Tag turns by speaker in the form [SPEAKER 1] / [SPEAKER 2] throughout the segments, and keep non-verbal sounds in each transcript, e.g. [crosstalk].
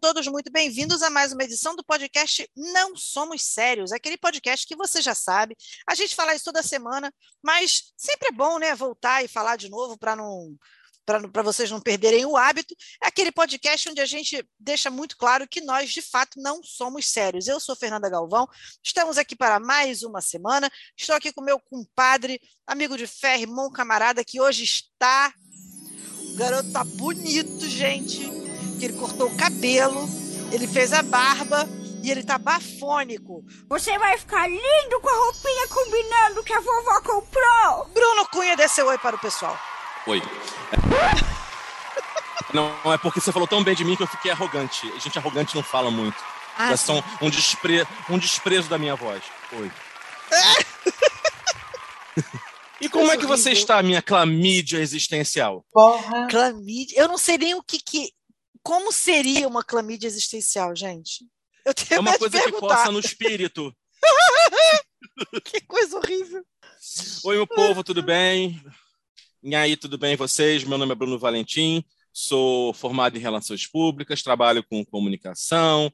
[SPEAKER 1] Todos muito bem-vindos a mais uma edição do podcast Não Somos Sérios, aquele podcast que você já sabe. A gente fala isso toda semana, mas sempre é bom, né, voltar e falar de novo para não para vocês não perderem o hábito, é aquele podcast onde a gente deixa muito claro que nós, de fato, não somos sérios. Eu sou Fernanda Galvão, estamos aqui para mais uma semana. Estou aqui com meu compadre, amigo de fé, irmão, camarada, que hoje está. O garoto tá bonito, gente que ele cortou o cabelo, ele fez a barba e ele tá bafônico.
[SPEAKER 2] Você vai ficar lindo com a roupinha combinando que a vovó comprou.
[SPEAKER 1] Bruno Cunha, dê seu oi para o pessoal.
[SPEAKER 3] Oi. [laughs] Não, é porque você falou tão bem de mim que eu fiquei arrogante. Gente arrogante não fala muito. Ah, são um, despre... um desprezo da minha voz. Oi. [laughs] E como é que você está, minha clamídia existencial?
[SPEAKER 1] Porra. Clamídia? Eu não sei nem o que, que como seria uma clamídia existencial, gente?
[SPEAKER 3] Eu tenho é uma coisa que possa no espírito. [laughs]
[SPEAKER 1] que coisa horrível.
[SPEAKER 3] Oi, meu povo, tudo bem? E aí, tudo bem vocês? Meu nome é Bruno Valentim, sou formado em Relações Públicas, trabalho com comunicação,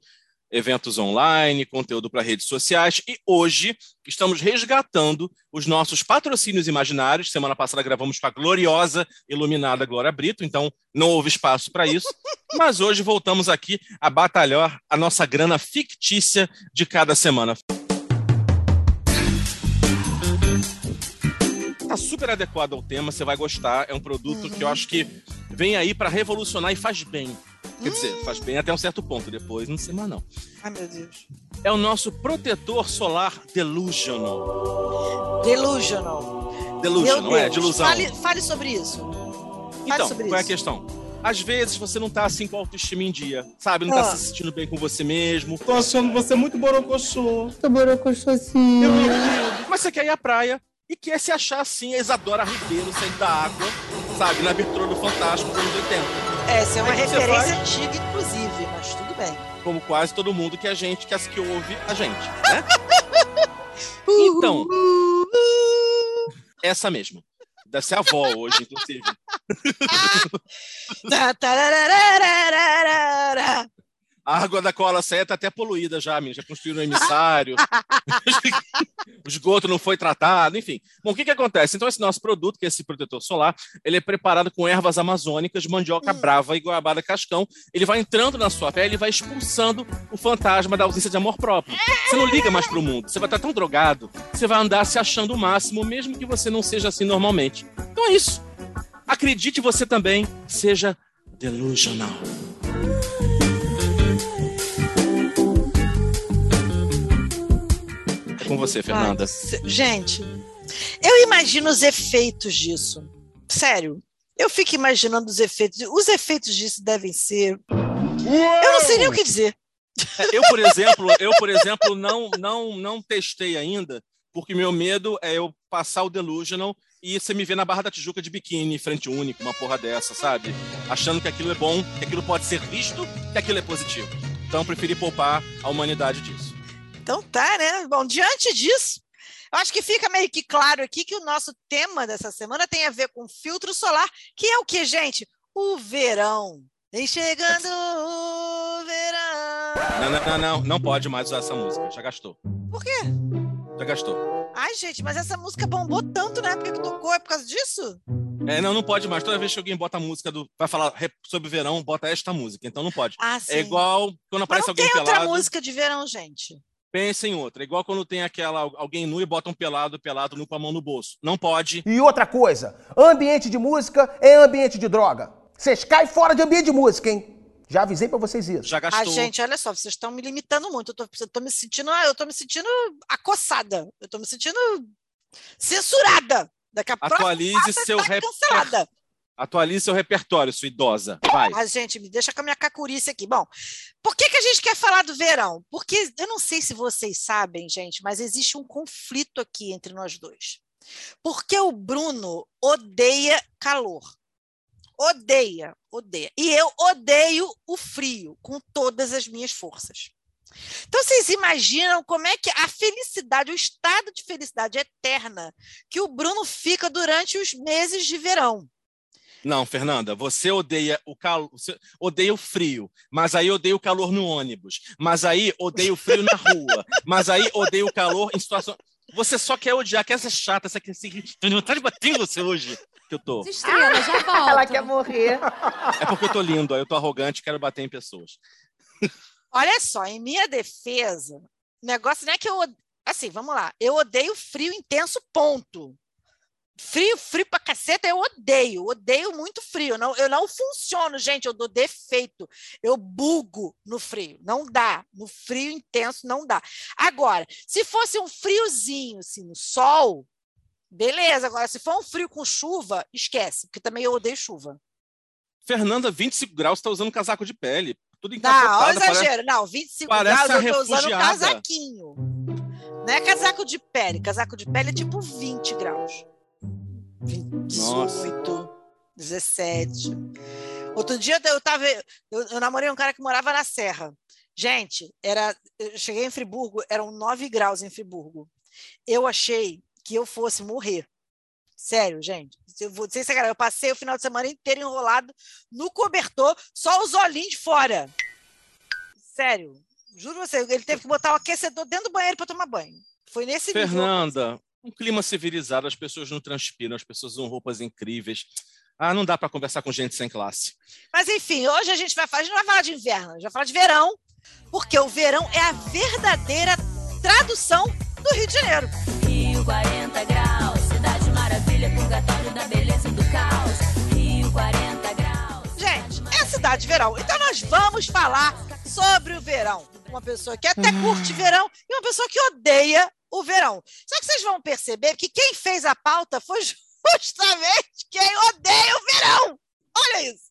[SPEAKER 3] eventos online, conteúdo para redes sociais. E hoje estamos resgatando os nossos patrocínios imaginários. Semana passada gravamos com a gloriosa, iluminada Glória Brito, então não houve espaço para isso. [laughs] Mas hoje voltamos aqui a batalhar a nossa grana fictícia de cada semana. Está super adequado ao tema, você vai gostar. É um produto que eu acho que vem aí para revolucionar e faz bem. Quer dizer, faz bem até um certo ponto, depois não sei mais não.
[SPEAKER 1] Ai, meu Deus.
[SPEAKER 3] É o nosso protetor solar Delusional.
[SPEAKER 1] Delusional.
[SPEAKER 3] Delusional, é, delusão.
[SPEAKER 1] Fale, fale sobre isso. Fale
[SPEAKER 3] então,
[SPEAKER 1] sobre
[SPEAKER 3] qual
[SPEAKER 1] isso.
[SPEAKER 3] é a questão? Às vezes você não tá assim com a autoestima em dia, sabe? Não tá ah. se sentindo bem com você mesmo.
[SPEAKER 4] Tô achando você muito borocochô.
[SPEAKER 2] Tô borocochôzinho.
[SPEAKER 3] Mas você quer ir à praia e quer se achar assim, a Isadora Ribeiro saindo da água, sabe? Na abertura do Fantástico dos anos 80.
[SPEAKER 1] Essa é uma referência antiga, inclusive, mas tudo bem.
[SPEAKER 3] Como quase todo mundo que a gente, que, que ouve a gente, né? [laughs] então, essa mesmo. Deve ser a avó hoje, inclusive. A água da cola saia tá até poluída já, menina. Já construíram um emissário. [laughs] o esgoto não foi tratado, enfim. Bom, o que que acontece? Então, esse nosso produto, que é esse protetor solar, ele é preparado com ervas amazônicas, mandioca hum. brava e goiabada cascão. Ele vai entrando na sua pele e vai expulsando o fantasma da ausência de amor próprio. Você não liga mais pro mundo. Você vai estar tão drogado, você vai andar se achando o máximo, mesmo que você não seja assim normalmente. Então é isso. Acredite você também, seja delusional. Com você, Fernanda.
[SPEAKER 1] gente, eu imagino os efeitos disso. Sério. Eu fico imaginando os efeitos. Os efeitos disso devem ser. Eu não sei nem o que dizer.
[SPEAKER 3] É, eu, por exemplo, eu, por exemplo, não, não, não testei ainda, porque meu medo é eu passar o Delusional e você me ver na Barra da Tijuca de biquíni, frente única, uma porra dessa, sabe? Achando que aquilo é bom, que aquilo pode ser visto, que aquilo é positivo. Então, eu preferi poupar a humanidade disso.
[SPEAKER 1] Então tá, né? Bom, diante disso, eu acho que fica meio que claro aqui que o nosso tema dessa semana tem a ver com filtro solar, que é o que, gente? O verão. Vem chegando o verão.
[SPEAKER 3] Não, não, não, não, não pode mais usar essa música. Já gastou.
[SPEAKER 1] Por quê?
[SPEAKER 3] Já gastou.
[SPEAKER 1] Ai, gente, mas essa música bombou tanto na época que tocou, é por causa disso?
[SPEAKER 3] É, não, não pode mais. Toda vez que alguém bota a música do. Vai falar sobre verão, bota esta música. Então não pode.
[SPEAKER 1] Ah, sim.
[SPEAKER 3] É igual quando aparece
[SPEAKER 1] mas
[SPEAKER 3] não alguém
[SPEAKER 1] tem
[SPEAKER 3] pelado.
[SPEAKER 1] outra música de verão, gente.
[SPEAKER 3] Pensa em outra. Igual quando tem aquela alguém nu e bota um pelado, pelado nu com a mão no bolso. Não pode.
[SPEAKER 5] E outra coisa, ambiente de música é ambiente de droga. Vocês caem fora de ambiente de música, hein? Já avisei para vocês isso.
[SPEAKER 3] Já gastou.
[SPEAKER 1] Ah, gente, olha só, vocês estão me limitando muito. Eu tô, eu tô me sentindo, eu tô me sentindo acossada. Eu tô me sentindo censurada. Daqui a
[SPEAKER 3] Atualize seu rap. Cancelada. Atualize seu repertório, sua idosa. Vai.
[SPEAKER 1] Ah, gente, me deixa com a minha cacurice aqui. Bom, por que, que a gente quer falar do verão? Porque eu não sei se vocês sabem, gente, mas existe um conflito aqui entre nós dois. Porque o Bruno odeia calor. Odeia, odeia. E eu odeio o frio com todas as minhas forças. Então, vocês imaginam como é que a felicidade, o estado de felicidade eterna que o Bruno fica durante os meses de verão.
[SPEAKER 3] Não, Fernanda, você odeia o calor, você odeia o frio, mas aí odeia o calor no ônibus, mas aí odeia o frio na rua, mas aí odeia o calor em situação. Você só quer odiar, quer ser chata, você quer seguir. Tô vontade de bater em você hoje. Que eu tô.
[SPEAKER 6] Estrela, já [laughs] volto.
[SPEAKER 7] Ela quer morrer.
[SPEAKER 3] É porque eu tô lindo, eu tô arrogante, quero bater em pessoas.
[SPEAKER 1] Olha só, em minha defesa, o negócio não é que eu. Assim, vamos lá. Eu odeio frio intenso, ponto. Frio, frio pra caceta, eu odeio. Odeio muito frio. Eu não, eu não funciono, gente. Eu dou defeito. Eu bugo no frio. Não dá. No frio intenso, não dá. Agora, se fosse um friozinho, assim, no sol, beleza. Agora, se for um frio com chuva, esquece, porque também eu odeio chuva.
[SPEAKER 3] Fernanda, 25 graus, tá usando casaco de pele. Tudo
[SPEAKER 1] Não, olha o
[SPEAKER 3] encapotada. parece-
[SPEAKER 1] exagero. Não, 25
[SPEAKER 3] parece
[SPEAKER 1] graus eu tô usando casaquinho. Não é casaco de pele. Casaco de pele é tipo 20 graus. 20, 18, 17. Outro dia eu tava. Eu, eu namorei um cara que morava na Serra. Gente, era. Eu cheguei em Friburgo, eram 9 graus em Friburgo. Eu achei que eu fosse morrer. Sério, gente. Eu vou dizer sacanagem, eu passei o final de semana inteiro enrolado no cobertor, só os olhinhos de fora. Sério. Juro você, ele teve que botar o aquecedor dentro do banheiro para tomar banho. Foi nesse nível.
[SPEAKER 3] Fernanda, um clima civilizado, as pessoas não transpiram, as pessoas usam roupas incríveis. Ah, não dá para conversar com gente sem classe.
[SPEAKER 1] Mas enfim, hoje a gente vai falar, a gente não vai falar de inverno, a gente vai falar de verão, porque o verão é a verdadeira tradução do Rio de Janeiro.
[SPEAKER 8] Rio 40 graus, cidade maravilha, purgatório da beleza e do caos. Rio 40 graus.
[SPEAKER 1] Gente, é a cidade de verão. Então nós vamos falar sobre o verão. Uma pessoa que até curte verão e uma pessoa que odeia o verão. Só que vocês vão perceber que quem fez a pauta foi [laughs] justamente quem odeia o verão. Olha isso.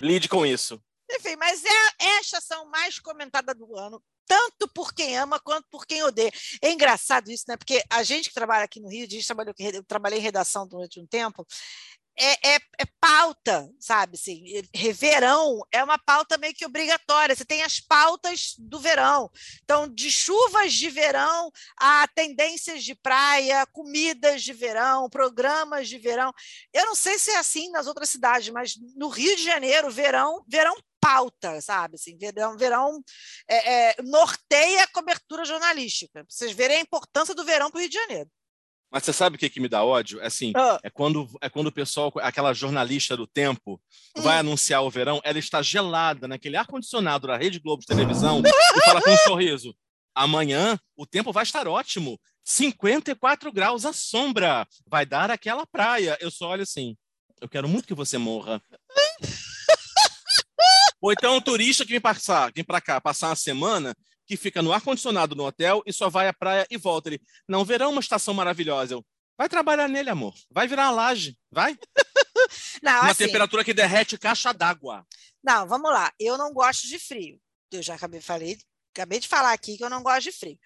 [SPEAKER 3] Lide com isso.
[SPEAKER 1] Enfim, mas é, é a estação mais comentada do ano, tanto por quem ama quanto por quem odeia. É engraçado isso, né? Porque a gente que trabalha aqui no Rio, a gente trabalhou, eu trabalhei em redação durante um tempo, é, é, é pauta, sabe? Assim, verão é uma pauta meio que obrigatória. Você tem as pautas do verão. Então, de chuvas de verão a tendências de praia, comidas de verão, programas de verão. Eu não sei se é assim nas outras cidades, mas no Rio de Janeiro, verão, verão pauta, sabe? Assim, verão, verão é, é, norteia a cobertura jornalística. Vocês verem a importância do verão para o Rio de Janeiro.
[SPEAKER 3] Mas você sabe o que, que me dá ódio? É assim,
[SPEAKER 1] Ah.
[SPEAKER 3] é quando, é quando o pessoal, aquela jornalista do tempo, vai anunciar o verão, ela está gelada naquele ar-condicionado da Rede Globo de televisão e fala com um sorriso. Amanhã o tempo vai estar ótimo. 54 graus à sombra. Vai dar aquela praia. Eu só olho assim. Eu quero muito que você morra. [laughs] Ou então um turista que vem passar, vem para cá, passar uma semana, que fica no ar-condicionado no hotel e só vai à praia e volta. Ele, não, verão é uma estação maravilhosa. Eu, vai trabalhar nele, amor. Vai virar uma laje. Vai. [laughs]
[SPEAKER 1] Não,
[SPEAKER 3] Uma
[SPEAKER 1] assim,
[SPEAKER 3] temperatura que derrete caixa d'água.
[SPEAKER 1] Não, vamos lá. Eu não gosto de frio. Eu já acabei, falei, acabei de falar aqui que eu não gosto de frio.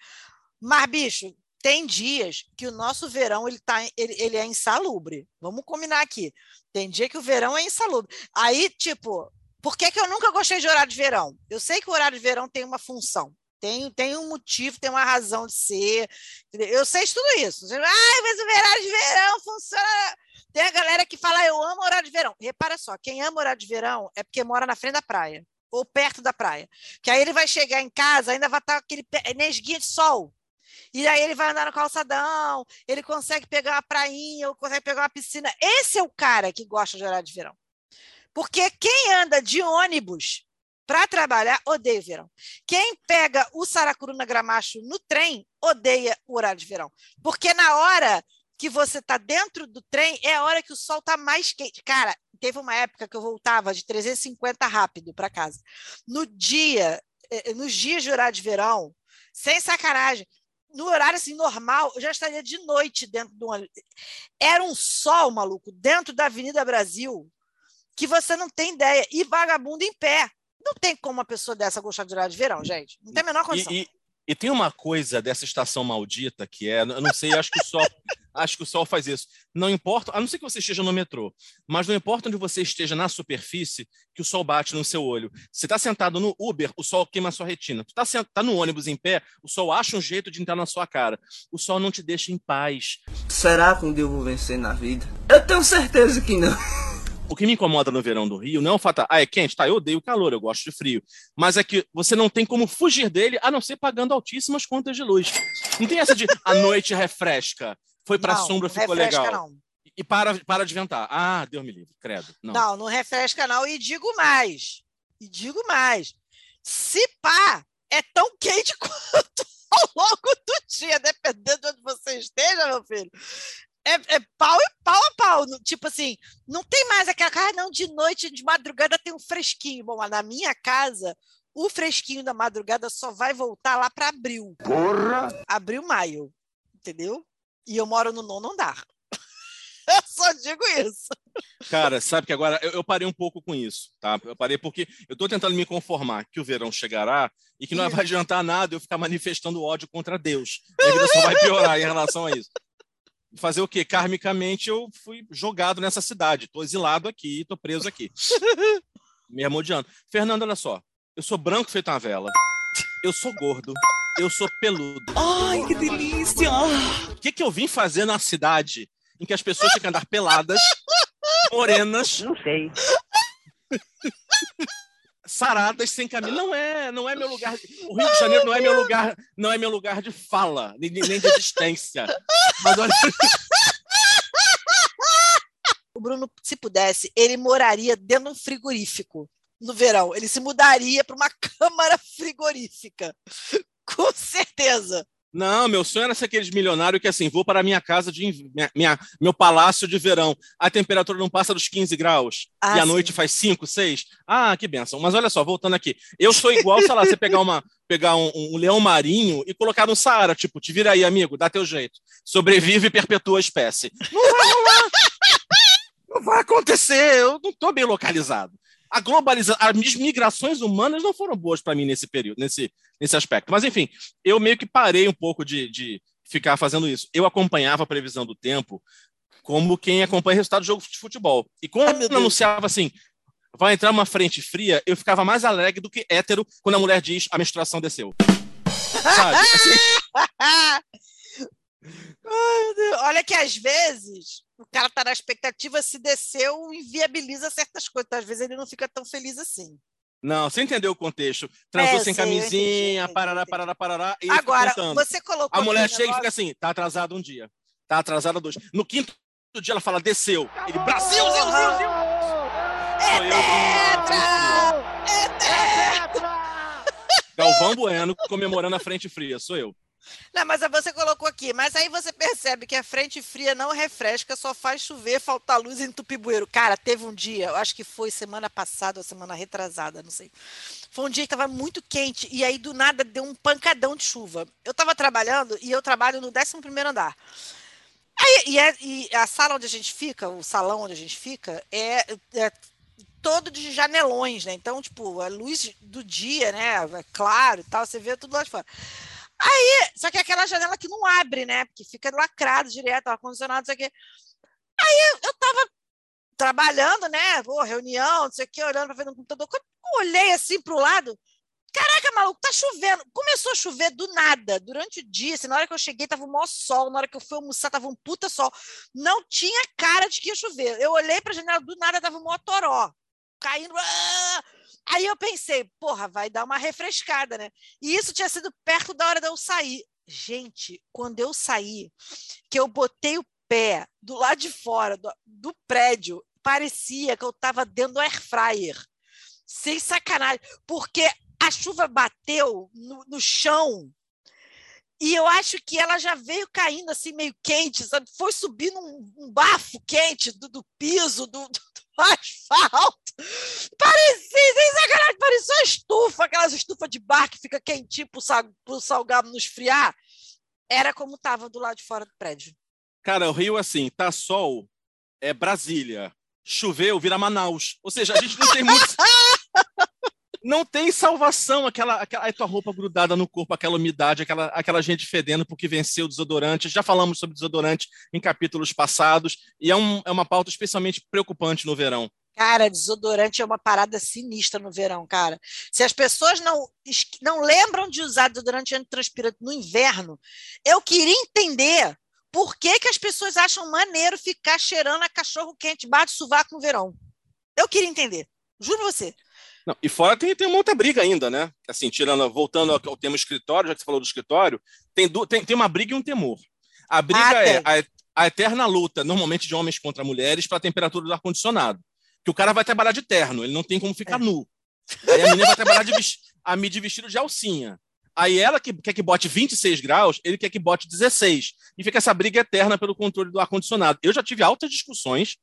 [SPEAKER 1] Mas, bicho, tem dias que o nosso verão ele, tá, ele, ele é insalubre. Vamos combinar aqui. Tem dia que o verão é insalubre. Aí, tipo, por que, que eu nunca gostei de horário de verão? Eu sei que o horário de verão tem uma função. Tem, tem um motivo, tem uma razão de ser. entendeu? Eu sei tudo isso. Ai, mas o horário de verão funciona. Tem a galera que fala, eu amo horário de verão. Repara só, quem ama horário de verão é porque mora na frente da praia ou perto da praia. Que aí ele vai chegar em casa, ainda vai estar aquele pe- nesguinha de sol. E aí ele vai andar no calçadão, ele consegue pegar uma prainha, ou consegue pegar uma piscina. Esse é o cara que gosta de horário de verão. Porque quem anda de ônibus para trabalhar odeia o verão. Quem pega o Saracuruna Gramacho no trem odeia o horário de verão. Porque na hora que você está dentro do trem é a hora que o sol está mais quente. Cara, teve uma época que eu voltava de 350 rápido para casa. No dia, eh, nos dias de horário de verão, sem sacanagem, no horário assim normal, eu já estaria de noite dentro do ônibus. Era um sol, maluco, dentro da Avenida Brasil, que você não tem ideia. E vagabundo em pé. Não tem como uma pessoa dessa gostar de horário de verão, gente. Não tem a menor condição.
[SPEAKER 3] E, e, e tem uma coisa dessa estação maldita que é, eu não sei, acho que o sol, [laughs] acho que o sol faz isso. Não importa, a não ser que você esteja no metrô, mas não importa onde você esteja na superfície, que o sol bate no seu olho. Você está sentado no Uber, o sol queima a sua retina. Tu está tá no ônibus em pé, o sol acha um jeito de entrar na sua cara. O sol não te deixa em paz.
[SPEAKER 9] Será que um dia eu vou vencer na vida? Eu tenho certeza que não. [laughs]
[SPEAKER 3] O que me incomoda no verão do Rio não é o fato, ah, é quente, tá, eu odeio calor, eu gosto de frio, mas é que você não tem como fugir dele a não ser pagando altíssimas contas de luz. Não tem essa de [laughs] a noite refresca, foi pra
[SPEAKER 1] Não,
[SPEAKER 3] sombra,
[SPEAKER 1] não
[SPEAKER 3] ficou
[SPEAKER 1] refresca,
[SPEAKER 3] legal.
[SPEAKER 1] Não.
[SPEAKER 3] E para, para de ventar. Ah, Deus me livre, credo. Não.
[SPEAKER 1] não, não refresca, não. E digo mais. E digo mais. Se pá, é tão quente [laughs] quanto ao longo do dia, dependendo de onde você esteja, meu filho. É, é pau e pau a pau. Tipo assim, não tem mais aquela. Ah, não, de noite, de madrugada tem um fresquinho. Bom, na minha casa, o fresquinho da madrugada só vai voltar lá para abril.
[SPEAKER 5] Porra!
[SPEAKER 1] Abril, maio. Entendeu? E eu moro no nono andar. [laughs] Eu só digo isso.
[SPEAKER 3] Cara, sabe que agora eu, eu parei um pouco com isso, tá? Eu parei porque eu tô tentando me conformar que o verão chegará e que não vai adiantar nada eu ficar manifestando ódio contra Deus. Minha vida só vai piorar em relação a isso. Fazer o quê? Karmicamente eu fui jogado nessa cidade. Tô exilado aqui, tô preso aqui. [laughs] Me amodiando. Fernando, olha só. Eu sou branco feito uma vela. Eu sou gordo. Eu sou peludo.
[SPEAKER 6] Ai, que delícia!
[SPEAKER 3] O que, que eu vim fazer na cidade em que as pessoas têm que andar peladas, morenas,
[SPEAKER 6] Não sei. [laughs]
[SPEAKER 3] saradas, sem caminho? Não é, não é meu lugar. O Rio de Janeiro não é meu lugar, não é meu lugar de fala, nem, nem de existência. Mas olha, [laughs]
[SPEAKER 1] O Bruno, se pudesse, ele moraria dentro de um frigorífico no verão. Ele se mudaria para uma [laughs] câmara frigorífica. Com certeza.
[SPEAKER 3] Não, meu sonho era ser aqueles milionários que assim, vou para a minha casa de minha, minha- meu palácio de verão. A temperatura não passa dos 15 graus
[SPEAKER 1] Ah,
[SPEAKER 3] e a noite faz 5, 6. Ah, que benção. Mas olha só, voltando aqui. Eu sou igual, sei lá, você pegar uma pegar um, um leão marinho e colocar no Saara, tipo, te vira aí, amigo, dá teu jeito. Sobrevive e perpetua a espécie. Não vai rolar. Não vai acontecer. Eu não estou bem localizado. A globalização, as migrações humanas não foram boas para mim nesse período, nesse, nesse aspecto. Mas, enfim, eu meio que parei um pouco de, de ficar fazendo isso. Eu acompanhava a previsão do tempo como quem acompanha o resultado do jogo de futebol. E quando anunciava assim, vai entrar uma frente fria, eu ficava mais alegre do que hétero quando a mulher diz a menstruação desceu. Sabe? [laughs] Assim.
[SPEAKER 1] Olha que às vezes o cara está na expectativa, se desceu, inviabiliza certas coisas. Então, às vezes ele não fica tão feliz assim.
[SPEAKER 3] não, você entendeu o contexto. Transou
[SPEAKER 1] É,
[SPEAKER 3] sem
[SPEAKER 1] sei,
[SPEAKER 3] camisinha,
[SPEAKER 1] entendi,
[SPEAKER 3] parará, parará, parará. E
[SPEAKER 1] Agora, você colocou.
[SPEAKER 3] A mulher chega e fica assim, tá atrasado um dia. Tá atrasado dois. No quinto dia ela fala, desceu. Ele, Brasil, Zil, Zil, Zil. Sou eu. Galvão Bueno comemorando a frente fria, sou eu.
[SPEAKER 1] Não, mas você colocou aqui. Mas aí você percebe que a frente fria não refresca, só faz chover, faltar luz em Tupibueiro. Cara, teve um dia, eu acho que foi semana passada ou semana retrasada, não sei. Foi um dia que estava muito quente e aí do nada deu um pancadão de chuva. Eu estava trabalhando e eu trabalho no 11º andar. Aí, e, é- e a sala onde a gente fica, o salão onde a gente fica, é, é todo de janelões, né? Então, tipo, a luz do dia, né? É claro e tal, você vê tudo lá de fora. Aí, só que é aquela janela que não abre, né? Porque fica lacrado direto, ar-condicionado, não sei o quê. Aí eu, tava trabalhando, né? Pô, reunião, não sei o quê, olhando para frente do computador. Quando eu olhei assim pro lado, caraca, maluco, tá chovendo. Começou a chover do nada, durante o dia. Assim, na hora que eu cheguei, tava um maior sol. Na hora que eu fui almoçar, tava um puta sol. Não tinha cara de que ia chover. Eu olhei pra janela, do nada tava um maior toró. Caindo. ah! Aí eu pensei, porra, vai dar uma refrescada, né? E isso tinha sido perto da hora de eu sair. Gente, quando eu saí, que eu botei o pé do lado de fora do, do prédio, parecia que eu estava dentro do air fryer. Sem sacanagem. Porque a chuva bateu no, no chão e eu acho que ela já veio caindo assim, meio quente, sabe? Foi subindo um, um bafo quente do, do piso, do, do, do [laughs] asfalto. Parecia, sem sacanagem, parecia uma estufa, aquelas estufas de bar que fica quentinho pro, sal, pro salgado não esfriar. Era como estava do lado de fora do prédio.
[SPEAKER 3] Cara, o Rio, assim, tá sol, é Brasília. Choveu, vira Manaus. Ou seja, a gente não tem muito. [laughs] Não tem salvação, aquela, aquela tua roupa grudada no corpo, aquela umidade, aquela, aquela gente fedendo porque venceu o desodorante. Já falamos sobre desodorante em capítulos passados, e é, um, é uma pauta especialmente preocupante no verão.
[SPEAKER 1] Cara, desodorante é uma parada sinistra no verão, cara. Se as pessoas não, não lembram de usar desodorante antitranspirante no inverno, eu queria entender por que, que as pessoas acham maneiro ficar cheirando a cachorro quente, bate sovaco no verão. Eu queria entender. Juro você.
[SPEAKER 3] Não, e fora tem, tem muita briga ainda, né? Assim, tirando, voltando ao, ao tema escritório, já que você falou do escritório, tem, du- tem, tem uma briga e um temor. A briga
[SPEAKER 1] Ah,
[SPEAKER 3] é a, a eterna luta, normalmente de homens contra mulheres, para a temperatura do ar-condicionado. Que o cara vai trabalhar de terno, ele não tem como ficar
[SPEAKER 1] É.
[SPEAKER 3] nu. Aí a menina vai trabalhar de, a mim de vestido de alcinha. Aí ela que quer que bote 26 graus, ele quer que bote 16. E fica essa briga eterna pelo controle do ar-condicionado. Eu já tive altas discussões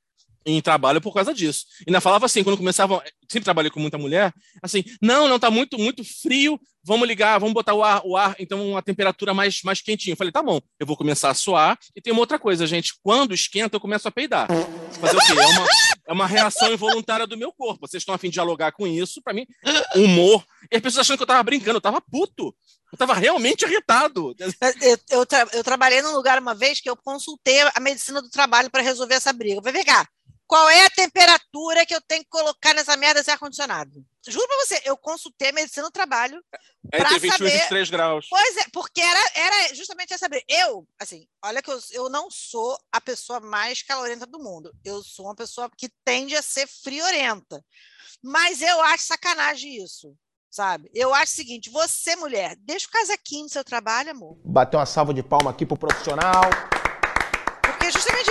[SPEAKER 3] em trabalho por causa disso. E ainda falava assim, quando começavam, sempre trabalhei com muita mulher, assim, não, não, tá muito, muito frio, vamos ligar, vamos botar o ar, o ar, então uma temperatura mais, mais quentinha. Eu falei, tá bom, eu vou começar a suar. E tem uma outra coisa, gente, quando esquenta, eu começo a peidar. Fazer o quê? É uma, é uma reação involuntária do meu corpo. Vocês estão a fim de dialogar com isso, pra mim, humor. E as pessoas achando que eu tava brincando, eu tava puto. Eu tava realmente irritado.
[SPEAKER 1] Eu, eu, tra- eu trabalhei num lugar uma vez que eu consultei a medicina do trabalho para resolver essa briga. Falei, vem cá, qual é a temperatura que eu tenho que colocar nessa merda desse ar-condicionado? Juro pra você, eu consultei a medicina do trabalho.
[SPEAKER 3] É
[SPEAKER 1] Pra
[SPEAKER 3] entre 21 e
[SPEAKER 1] saber-
[SPEAKER 3] 23 graus.
[SPEAKER 1] Pois é, porque era, era justamente essa briga. Eu, assim, olha que eu, eu não sou a pessoa mais calorenta do mundo. Eu sou uma pessoa que tende a ser friorenta. Mas eu acho sacanagem isso, sabe? Eu acho o seguinte, você, mulher, deixa o casaquinho no seu trabalho, amor.
[SPEAKER 5] Bater uma salva de palma aqui pro profissional.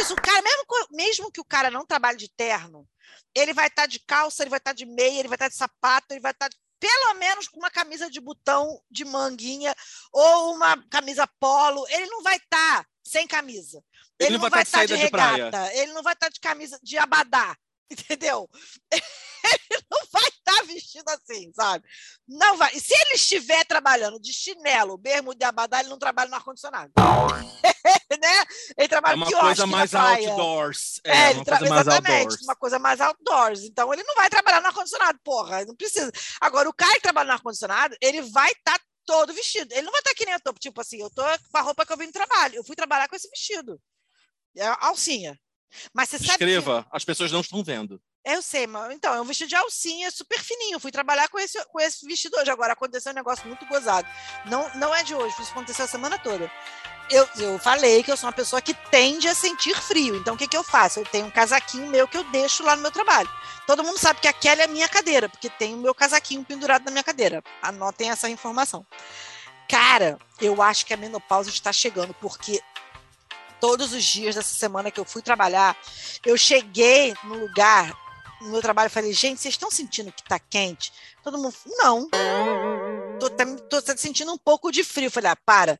[SPEAKER 1] Isso, o cara, mesmo, mesmo que o cara não trabalhe de terno, ele vai estar de calça, ele vai estar de meia, ele vai estar de sapato, ele vai estar pelo menos com uma camisa de botão de manguinha ou uma camisa polo, ele não vai estar sem camisa.
[SPEAKER 3] Ele
[SPEAKER 1] Ele,
[SPEAKER 3] não vai
[SPEAKER 1] vai
[SPEAKER 3] estar de
[SPEAKER 1] de,
[SPEAKER 3] saída de
[SPEAKER 1] regata, ele não vai estar de camisa de abadá, [laughs] entendeu? Ele não vai estar vestido assim, sabe? Não vai. E se ele estiver trabalhando de chinelo, bermuda e abadá, ele não trabalha no ar-condicionado. [laughs] né? Ele trabalha
[SPEAKER 3] É uma coisa mais outdoors.
[SPEAKER 1] É,
[SPEAKER 3] É,
[SPEAKER 1] ele
[SPEAKER 3] uma
[SPEAKER 1] tra-
[SPEAKER 3] coisa mais
[SPEAKER 1] exatamente,
[SPEAKER 3] outdoors.
[SPEAKER 1] uma coisa mais outdoors. Então, ele não vai trabalhar no ar-condicionado, porra, não precisa. Agora, o cara que trabalha no ar-condicionado, ele vai estar todo vestido. Ele não vai estar que nem eu tô, tipo assim, eu tô com a roupa que eu vim no trabalho. Eu fui trabalhar com esse vestido. É a alcinha. Mas você sabe que...
[SPEAKER 3] Escreva, as pessoas não estão vendo.
[SPEAKER 1] É, Eu sei, mas então, é um vestido de alcinha super fininho. Eu fui trabalhar com esse, com esse vestido hoje. Agora aconteceu um negócio muito gozado. Não, não é de hoje, isso aconteceu a semana toda. Eu, eu falei que eu sou uma pessoa que tende a sentir frio. Então, o que, que eu faço? Eu tenho um casaquinho meu que eu deixo lá no meu trabalho. Todo mundo sabe que aquela é a minha cadeira, porque tem o meu casaquinho pendurado na minha cadeira. Anotem essa informação. Cara, eu acho que a menopausa está chegando, porque todos os dias dessa semana que eu fui trabalhar, eu cheguei no lugar, no meu trabalho, e falei, gente, vocês estão sentindo que tá quente? Todo mundo, não. Tô, tá- tô sentindo um pouco de frio. Falei, ah, para.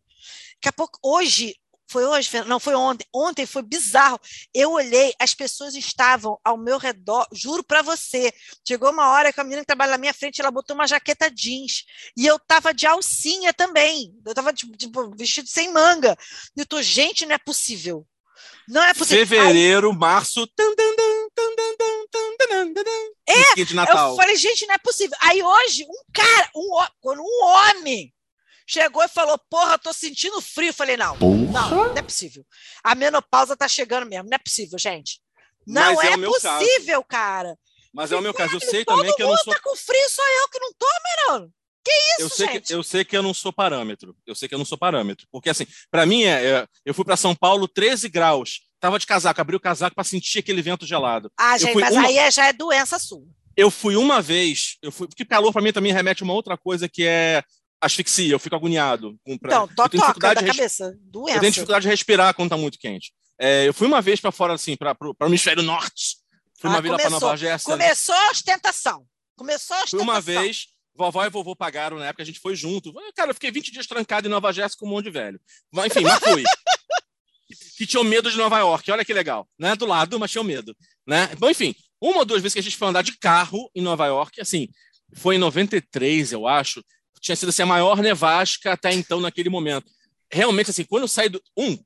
[SPEAKER 1] Daqui a pouco, hoje, foi hoje, Não, foi ontem. Ontem foi bizarro. Eu olhei, as pessoas estavam ao meu redor, juro para você. Chegou uma hora que a menina que trabalha na minha frente, ela botou uma jaqueta jeans. E eu tava de alcinha também. Eu tava vestido sem manga. E eu tô, gente, não é possível. Não é possível.
[SPEAKER 3] Fevereiro, Ai. março. É,
[SPEAKER 1] eu falei, gente, não é possível. Aí hoje, um cara, um, quando um homem chegou e falou, porra, tô sentindo frio. Eu falei, não, não, não é possível. A menopausa tá chegando mesmo, não é possível, gente. Não
[SPEAKER 3] Mas é
[SPEAKER 1] é, possível, cara.
[SPEAKER 3] Mas é o meu caso. Eu sei
[SPEAKER 1] Todo
[SPEAKER 3] também que eu não
[SPEAKER 1] mundo
[SPEAKER 3] sou.
[SPEAKER 1] tá com frio, só eu que não tô, mano. Que isso,
[SPEAKER 3] Eu sei,
[SPEAKER 1] gente?
[SPEAKER 3] que, eu sei que eu não sou parâmetro. Eu sei que eu não sou parâmetro. Porque, assim, pra mim, é, é, eu fui pra São Paulo 13 graus. Tava de casaco, abri o casaco pra sentir aquele vento gelado.
[SPEAKER 1] Ah, gente, mas
[SPEAKER 3] uma-
[SPEAKER 1] aí é- já é doença sua.
[SPEAKER 3] Eu fui uma vez, eu fui, porque calor pra mim também remete a uma outra coisa que é asfixia, eu fico agoniado. Com, pra-
[SPEAKER 1] Então,
[SPEAKER 3] eu
[SPEAKER 1] totoca
[SPEAKER 3] dificuldade
[SPEAKER 1] da
[SPEAKER 3] res-
[SPEAKER 1] cabeça.
[SPEAKER 3] Eu
[SPEAKER 1] Doença.
[SPEAKER 3] tenho dificuldade de respirar quando tá muito quente. É, eu fui uma vez pra fora, assim, para o hemisfério norte. Fui uma
[SPEAKER 1] Ah,
[SPEAKER 3] vez lá
[SPEAKER 1] começou.
[SPEAKER 3] Nova Jéssica.
[SPEAKER 1] Começou a ostentação. Começou a
[SPEAKER 3] Fui
[SPEAKER 1] ostentação.
[SPEAKER 3] uma vez, vovó e vovô pagaram na época, a gente foi junto. Cara, eu fiquei 20 dias trancado em Nova Jéssica com um monte de velho. Enfim, mas fui. [laughs] que tinham medo de Nova York. Olha que legal. Não é do lado, mas tinham medo. Né? Bom, enfim, uma ou duas vezes que a gente foi andar de carro em Nova York, assim, foi em 93, eu acho. Tinha sido assim, a maior nevasca até então, naquele momento. Realmente, assim, quando eu saí do. Um,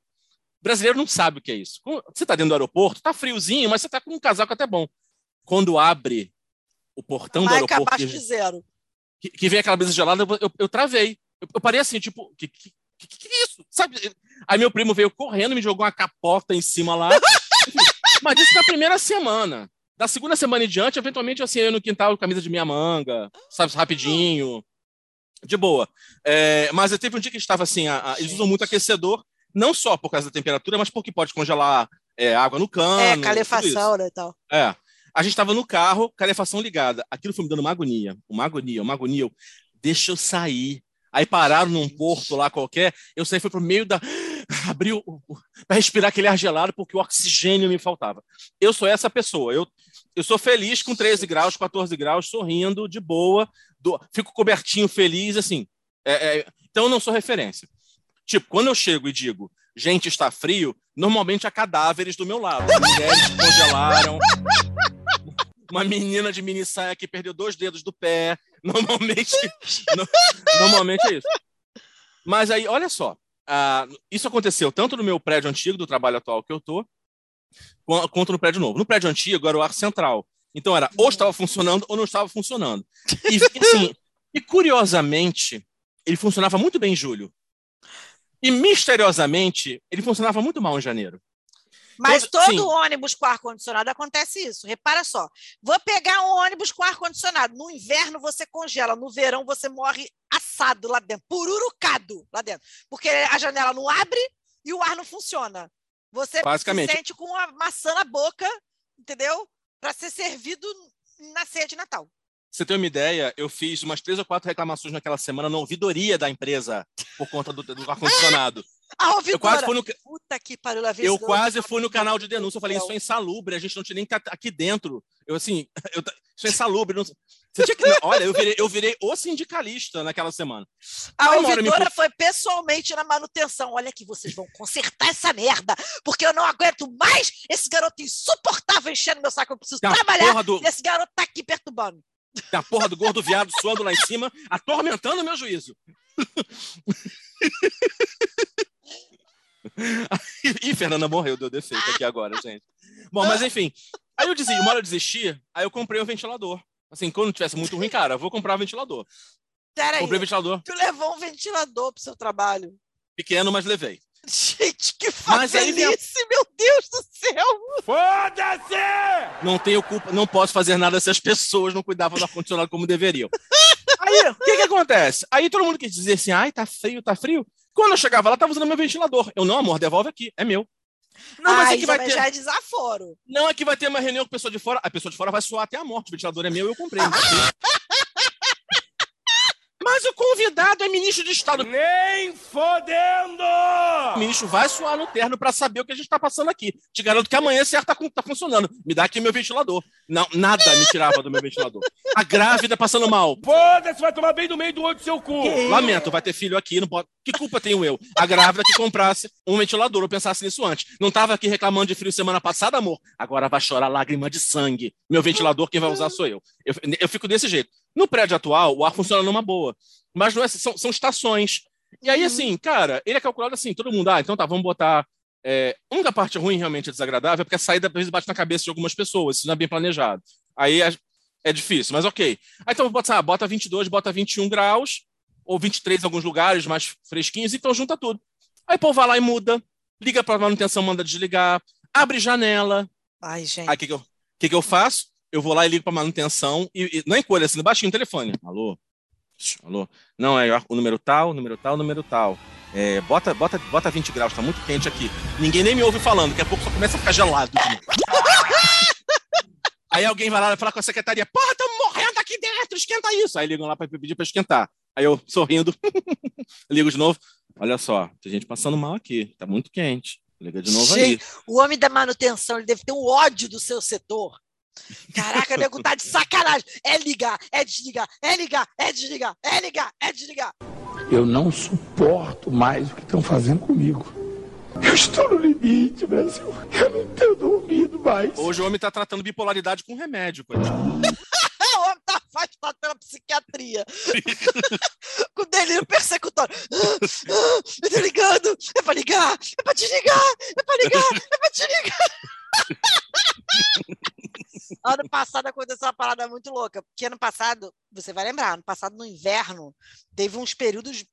[SPEAKER 3] brasileiro não sabe o que é isso. Você está dentro do aeroporto, tá friozinho, mas você tá com um casaco até bom. Quando abre o portão do aeroporto,
[SPEAKER 1] abaixo
[SPEAKER 3] que,
[SPEAKER 1] de zero.
[SPEAKER 3] que, que vem aquela brisa gelada, eu, eu, eu travei. Eu, eu parei assim, tipo, que, que, que, que é isso? Sabe? Aí meu primo veio correndo, me jogou uma capota em cima lá. [laughs] Mas isso na primeira semana. Da segunda semana em diante, eventualmente, assim, eu no quintal, camisa de minha manga, sabe, rapidinho. De boa. É, mas eu teve um dia que estava assim, a- a- eles usam muito aquecedor, não só por causa da temperatura, mas porque pode congelar é, água no cano.
[SPEAKER 1] É, calefação, né, tal.
[SPEAKER 3] É. A gente tava no carro, calefação ligada. Aquilo foi me dando uma agonia, uma agonia, uma agonia. Eu, deixa eu sair. Aí pararam num porto lá qualquer, eu saí, fui pro meio da. [gasps] Abriu para respirar aquele ar gelado, porque o oxigênio me faltava. Eu sou essa pessoa. Eu, eu sou feliz com 13 graus, 14 graus, sorrindo, de boa, do- fico cobertinho, feliz, assim. É, é, então eu não sou referência. Tipo, quando eu chego e digo, gente, está frio, normalmente há cadáveres do meu lado. Mulheres que congelaram. Uma menina de mini saia que perdeu dois dedos do pé. [laughs] Normalmente, no- normalmente é isso. Mas aí, olha só. ah, isso aconteceu tanto no meu prédio antigo, do trabalho atual que eu tô, qua- quanto no prédio novo. No prédio antigo era o ar central. Então era ou estava funcionando ou não estava funcionando. E, assim, e curiosamente, ele funcionava muito bem em julho. E misteriosamente, ele funcionava muito mal em janeiro.
[SPEAKER 1] Mas
[SPEAKER 3] Todo-
[SPEAKER 1] todo
[SPEAKER 3] sim.
[SPEAKER 1] ônibus com ar-condicionado acontece isso. Repara só. Vou pegar um ônibus com ar-condicionado. No inverno você congela, no verão você morre assado lá dentro, pururucado lá dentro. Porque a janela não abre e o ar não funciona. Você se sente com uma maçã na boca, entendeu? Para ser servido na ceia de Natal.
[SPEAKER 3] Você tem uma ideia? Eu fiz umas três ou quatro reclamações naquela semana na ouvidoria da empresa por conta do, do ar-condicionado. [laughs]
[SPEAKER 1] A ouvidora.
[SPEAKER 3] Eu quase fui no,
[SPEAKER 1] Puta que pariu, lá
[SPEAKER 3] eu quase fui no canal de denúncia. Eu falei, isso é insalubre, a gente não tinha nem que estar aqui dentro. Eu, assim, [laughs] eu, isso é insalubre. Não... Você tinha que... Olha, eu virei, eu virei o sindicalista naquela semana.
[SPEAKER 1] A
[SPEAKER 3] Aí me
[SPEAKER 1] ouvidora
[SPEAKER 3] pu-
[SPEAKER 1] foi pessoalmente na manutenção. Olha que vocês vão consertar essa merda, porque eu não aguento mais esse garoto insuportável enchendo meu saco. Eu preciso
[SPEAKER 3] Tem a
[SPEAKER 1] trabalhar
[SPEAKER 3] do-
[SPEAKER 1] e esse garoto tá aqui perturbando.
[SPEAKER 3] Tem a porra do gordo viado suando lá em cima, atormentando o meu juízo. [laughs] Ih, Fernanda morreu, deu defeito aqui agora, gente. Bom, mas enfim. Aí eu desisti, uma hora eu desisti, aí eu comprei um ventilador. Assim, quando tivesse muito ruim, cara, eu vou comprar um ventilador.
[SPEAKER 1] Peraí,
[SPEAKER 3] Comprei um ventilador
[SPEAKER 1] tu levou um ventilador pro seu trabalho.
[SPEAKER 3] pequeno, mas levei.
[SPEAKER 1] Gente, que
[SPEAKER 3] Mas aí
[SPEAKER 1] felice, meu Deus do céu!
[SPEAKER 3] Não tenho culpa, não posso fazer nada se as pessoas não cuidavam do ar-condicionado como deveriam. [laughs] Aí, o que que acontece? Aí todo mundo quis dizer assim, ai, tá frio, tá frio. Quando eu chegava lá, tava usando meu ventilador. Eu, não, amor, devolve aqui, é meu. Não, mas
[SPEAKER 1] Ai,
[SPEAKER 3] é que vai ter...
[SPEAKER 1] já é desaforo.
[SPEAKER 3] Não, é que vai ter uma reunião com a pessoa de fora. A pessoa de fora vai suar até a morte. O ventilador é meu, eu comprei. [laughs] Mas o convidado é ministro de Estado.
[SPEAKER 4] Nem fodendo!
[SPEAKER 3] O ministro vai suar no terno para saber o que a gente está passando aqui. Te garanto que amanhã certo tá, tá funcionando. Me dá aqui meu ventilador. Não, nada me tirava do meu ventilador. A grávida passando mal.
[SPEAKER 4] Foda-se, vai tomar bem do meio do olho do seu cu!
[SPEAKER 3] Lamento, vai ter filho aqui, não pode. Que culpa tenho eu? A grávida que comprasse um ventilador, eu pensasse nisso antes. Não tava aqui reclamando de frio semana passada, amor. Agora vai chorar lágrima de sangue. Meu ventilador, quem vai usar sou eu. Eu, eu fico desse jeito. No prédio atual, o ar funciona numa boa. Mas não é, são, são estações. E aí, assim, cara, ele é calculado assim, todo mundo, ah, então tá, vamos botar. É, a única parte ruim realmente é desagradável, é porque a saída às vezes bate na cabeça de algumas pessoas, isso não é bem planejado. Aí é, é difícil, mas ok. Aí então bota, ah, bota 22, bota 21 graus, ou 23 em alguns lugares mais fresquinhos, então junta tudo. Aí o povo vai lá e muda, liga para manutenção, manda desligar, abre janela.
[SPEAKER 1] Ai, gente.
[SPEAKER 3] Aí o que, que, eu- que, que eu faço? Eu vou lá e ligo para manutenção e, e não encolho assim, baixinho o telefone. Alô? Alô? Não, é o número tal, número tal, número tal. É, bota, bota, bota 20 graus, tá muito quente aqui. Ninguém nem me ouve falando, daqui a pouco só começa a ficar gelado. [laughs] Aí alguém vai lá falar com a secretaria: Porra, estamos morrendo aqui dentro, esquenta isso. Aí ligam lá para pedir para esquentar. Aí eu, sorrindo, [laughs] ligo de novo. Olha só, tem gente passando mal aqui, tá muito quente. Liga de novo aí.
[SPEAKER 1] Gente, o homem da manutenção ele deve ter um ódio do seu setor. Caraca, nego tá de sacanagem. É ligar, é desligar, é ligar, é desligar, é ligar, é desligar.
[SPEAKER 6] Eu não suporto mais o que estão fazendo comigo. Eu estou no limite, Brasil. Eu não tenho dormido mais.
[SPEAKER 3] Hoje o homem tá tratando bipolaridade com remédio, coitado. [laughs]
[SPEAKER 1] O homem tá afastado pela psiquiatria. [laughs] Com delírio persecutório. [gasps] Eu tô ligando. É pra ligar, é pra desligar, é pra ligar, é pra desligar. [laughs] [laughs] ano passado aconteceu uma parada muito louca, porque ano passado, você vai lembrar, ano passado no inverno, teve uns períodos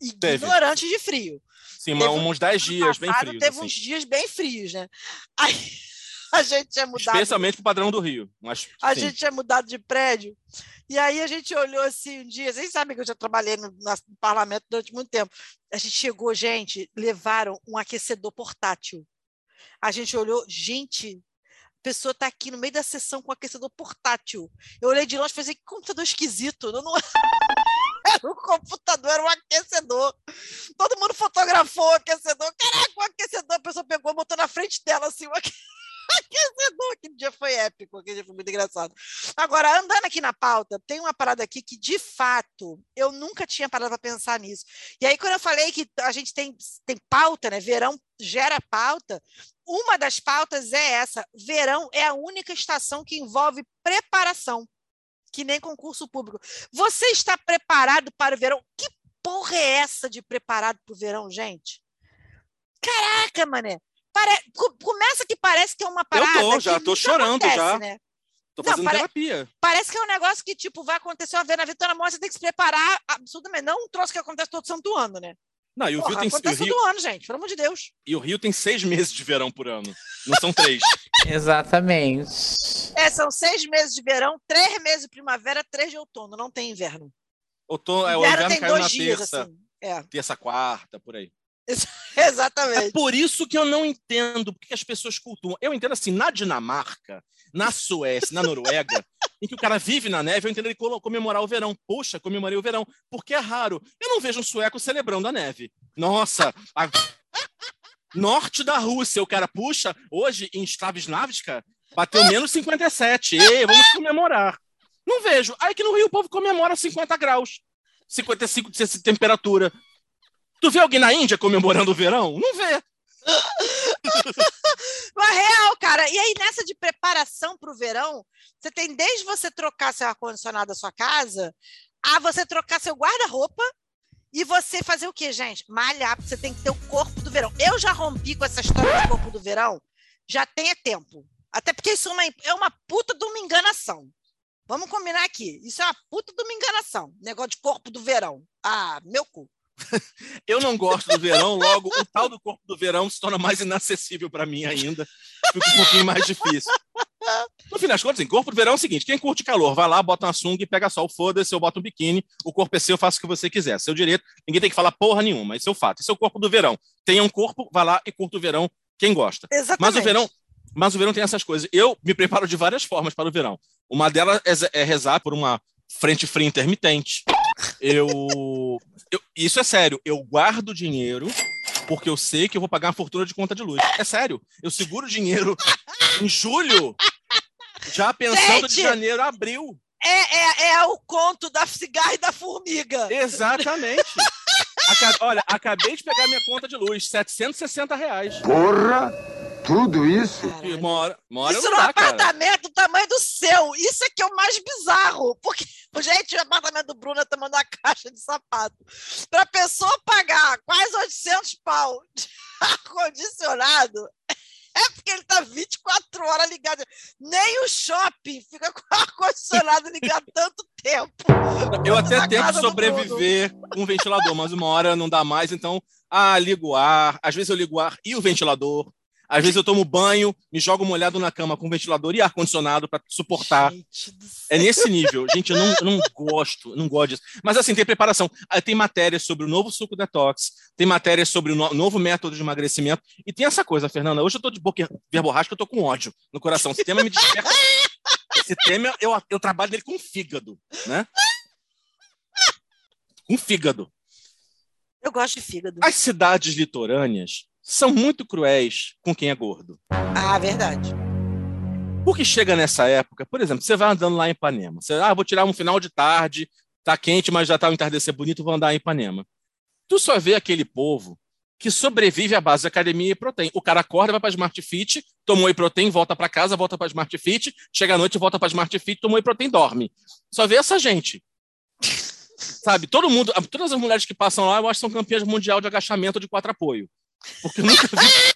[SPEAKER 1] ignorantes de frio.
[SPEAKER 3] Sim,
[SPEAKER 1] um-
[SPEAKER 3] uns 10
[SPEAKER 1] Ano
[SPEAKER 3] dias bem frios.
[SPEAKER 1] Teve
[SPEAKER 3] assim.
[SPEAKER 1] uns dias bem frios, né? Aí [laughs] a gente tinha mudado.
[SPEAKER 3] Especialmente pro padrão do Rio. Mas,
[SPEAKER 1] A
[SPEAKER 3] sim.
[SPEAKER 1] gente tinha mudado de prédio. E aí a gente olhou assim um dia, vocês sabem que eu já trabalhei no, no parlamento durante muito tempo. A gente chegou, gente, levaram um aquecedor portátil. A gente olhou, gente, pessoa tá aqui no meio da sessão com o aquecedor portátil. Eu olhei de longe e falei, que computador esquisito. Não, [laughs] era um computador, era um aquecedor. Todo mundo fotografou o aquecedor. Caraca, o aquecedor, a pessoa pegou, botou na frente dela assim, o aque- aquecedor. Dia foi épico, aquele dia foi muito engraçado. Agora, andando aqui na pauta, tem uma parada aqui que, de fato, eu nunca tinha parado para pensar nisso. E aí, quando eu falei que a gente tem, tem pauta, né? Verão gera pauta, uma das pautas é essa: verão é a única estação que envolve preparação, que nem concurso público. Você está preparado para o verão? Que porra é essa de preparado para o verão, gente? Caraca, mané. Pare... co- Começa que parece que é uma parada.
[SPEAKER 3] tô, já
[SPEAKER 1] que
[SPEAKER 3] tô chorando
[SPEAKER 1] acontece,
[SPEAKER 3] já.
[SPEAKER 1] Né?
[SPEAKER 3] Tô
[SPEAKER 1] Não,
[SPEAKER 3] fazendo
[SPEAKER 1] pare-
[SPEAKER 3] terapia.
[SPEAKER 1] Parece que é um negócio que, tipo, vai acontecer uma vez na vida, tá na morte, você tem que se preparar absurdamente. Não um troço que acontece todo santo ano, né?
[SPEAKER 3] Não, e o,
[SPEAKER 1] Porra,
[SPEAKER 3] Rio tem, o,
[SPEAKER 1] acontece
[SPEAKER 3] Rio,
[SPEAKER 1] todo ano, gente, pelo amor de Deus.
[SPEAKER 3] e o Rio tem seis meses de verão por ano. Não são três. [laughs]
[SPEAKER 7] Exatamente.
[SPEAKER 1] É, são seis meses de verão, três meses de primavera, três de outono, não tem inverno.
[SPEAKER 3] Outono, é, o
[SPEAKER 1] inverno
[SPEAKER 3] inverno
[SPEAKER 1] tem
[SPEAKER 3] caiu
[SPEAKER 1] dois
[SPEAKER 3] na
[SPEAKER 1] dias,
[SPEAKER 3] terça,
[SPEAKER 1] assim. É,
[SPEAKER 3] terça, quarta, por aí. [laughs]
[SPEAKER 1] exatamente.
[SPEAKER 3] É por isso que eu não entendo porque as pessoas cultuam. Eu entendo assim, na Dinamarca, na Suécia, na Noruega, em que o cara vive na neve, eu entendo ele comemorar o verão. Poxa, comemorei o verão, porque é raro. Eu não vejo um sueco celebrando a neve. Nossa, a- [laughs] norte da Rússia, o cara puxa, hoje em Stavislavska, bateu menos 57. Ei, vamos comemorar. Não vejo. Aí que no Rio o povo comemora 50 graus, 55 de temperatura. Tu vê alguém na Índia comemorando o verão? Não vê. [laughs]
[SPEAKER 1] Mas real, cara. E aí, nessa de preparação para o verão, você tem desde você trocar seu ar-condicionado da sua casa, a você trocar seu guarda-roupa e você fazer o quê, gente? Malhar, porque você tem que ter o corpo do verão. Eu já rompi com essa história do corpo do verão, já tem é tempo. Até porque isso é uma, é uma puta de uma enganação. Vamos combinar aqui. Isso é uma puta de uma enganação. Negócio de corpo do verão. Ah, meu cu. [laughs]
[SPEAKER 3] Eu não gosto do verão, logo o tal do corpo do verão se torna mais inacessível para mim ainda. Fica um pouquinho mais difícil. No fim das contas, assim, corpo do verão é o seguinte: quem curte calor, vai lá, bota uma sunga e pega sol. Foda-se, eu boto um biquíni, o corpo é seu, faça o que você quiser. Seu direito, ninguém tem que falar porra nenhuma. Esse é o fato. Esse é o corpo do verão. Tenha um corpo, vai lá e curta o verão, quem gosta.
[SPEAKER 1] Exatamente.
[SPEAKER 3] Mas o verão, mas o verão tem essas coisas. Eu me preparo de várias formas para o verão. Uma delas é, é rezar por uma frente fria intermitente. Eu, eu- isso é sério. Eu guardo dinheiro porque eu sei que eu vou pagar uma fortuna de conta de luz. É sério. Eu seguro dinheiro em julho, já pensando de
[SPEAKER 1] Gente!
[SPEAKER 3] janeiro a abril.
[SPEAKER 1] É, é, é o conto da cigarra e da formiga.
[SPEAKER 3] Exatamente. Aca- Olha, acabei de pegar minha conta de luz, 760 reais.
[SPEAKER 6] Porra, tudo isso?
[SPEAKER 3] E uma hora
[SPEAKER 1] Isso num
[SPEAKER 3] dá, cara.
[SPEAKER 1] apartamento do tamanho do seu. Isso é que é o mais bizarro. Porque, gente, o apartamento do Bruno é o tamanho da caixa de sapato. Para a pessoa pagar quase 800 pau de [laughs] ar-condicionado, é porque ele tá 24 horas ligado. Nem o shopping fica com o [laughs] ar-condicionado ligado tanto tempo.
[SPEAKER 3] Eu até tento sobreviver com um ventilador, mas uma hora não dá mais, então, ah, ligo o ar. Às vezes eu ligo o ar e o ventilador. Às vezes eu tomo banho, me jogo molhado na cama com ventilador e ar-condicionado para suportar. É nesse nível. Gente, eu não, eu não gosto, não gosto disso. Mas assim, tem preparação. Tem matérias sobre o novo suco detox, tem matérias sobre o no- novo método de emagrecimento. E tem essa coisa, Fernanda. Hoje eu tô de boca verborrágica, eu tô com ódio no coração. Esse tema me desperta. Esse tema, eu, eu trabalho nele com fígado, né? Com fígado.
[SPEAKER 1] Eu gosto de fígado.
[SPEAKER 3] As cidades litorâneas são muito cruéis com quem é gordo.
[SPEAKER 1] Ah, verdade.
[SPEAKER 3] Porque chega nessa época, por exemplo, você vai andando lá em Ipanema. Você, ah, vou tirar um final de tarde, tá quente, mas já tá um entardecer bonito, vou andar em Ipanema. Tu só vê aquele povo que sobrevive à base de academia e proteína. O cara acorda, vai para Smart Fit, tomou whey protein, volta para casa, volta para Smart Fit, chega à noite, volta para Smart Fit, tomou whey protein, dorme. Só vê essa gente. [laughs] Sabe, todo mundo, todas as mulheres que passam lá, eu acho que são campeãs mundial de agachamento de quatro apoio. Porque nunca vi.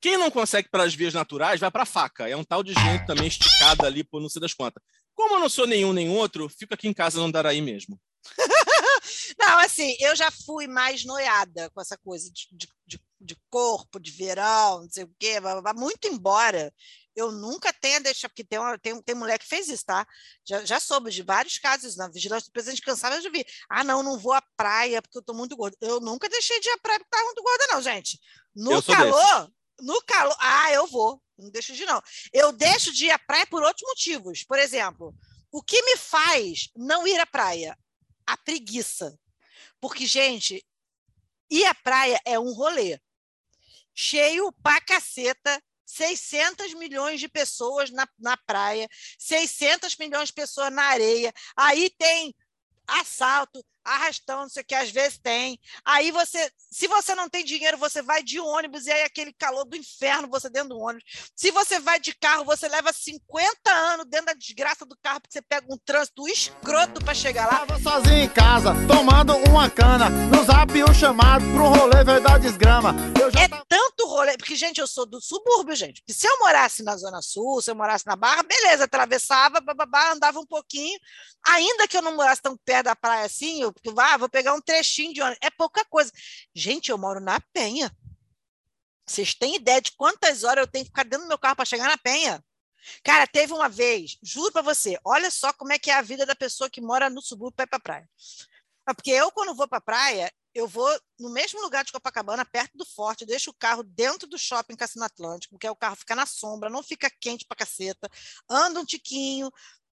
[SPEAKER 3] Quem não consegue pelas vias naturais vai para faca. É um tal de gente também esticada ali por não sei das quantas. Como eu não sou nenhum nem outro, fico aqui em casa no Andaraí mesmo. [laughs]
[SPEAKER 1] Não, assim, eu já fui mais noiada com essa coisa de, de, de, corpo, de verão, não sei o quê, muito embora eu nunca tenha deixado, porque tem, uma, tem, tem mulher que fez isso, tá? Já, já soube de vários casos, na vigilância do presidente cansava de vir. Ah, não, não vou à praia porque eu tô muito gorda. Eu nunca deixei de ir à praia porque tava muito gorda, não, gente. No calor, no calor. Ah, eu vou. Não deixo de ir, não. Eu deixo de ir à praia por outros motivos. Por exemplo, o que me faz não ir à praia? A preguiça. Porque, gente, ir à praia é um rolê. Cheio pra caceta. 600 milhões de pessoas na, na praia, 600 milhões de pessoas na areia. Aí tem assalto, arrastão, não sei o que, às vezes tem. Aí você, se você não tem dinheiro, você vai de ônibus e aí aquele calor do inferno você dentro do ônibus. Se você vai de carro, você leva 50 anos dentro da desgraça do carro porque você pega um trânsito escroto para chegar lá.
[SPEAKER 9] Tava sozinho em casa, tomando uma cana, no zap um chamado pro rolê verdade desgrama.
[SPEAKER 1] É tanto rolê, porque, gente, eu sou do subúrbio, gente. Se eu morasse na Zona Sul, se eu morasse na Barra, beleza, atravessava, bababá, andava um pouquinho. Ainda que eu não morasse tão perto da praia assim, eu porque, ah, vou pegar um trechinho de ônibus. É pouca coisa. Gente, eu moro na Penha. Vocês têm ideia de quantas horas eu tenho que ficar dentro do meu carro para chegar na Penha? Cara, teve uma vez, juro para você, olha só como é que é a vida da pessoa que mora no subúrbio para ir para praia. Ah, Porque eu, quando vou para praia, eu vou no mesmo lugar de Copacabana, perto do forte, deixo o carro dentro do shopping Cassino Atlântico, porque o carro fica na sombra, não fica quente pra caceta, ando um tiquinho,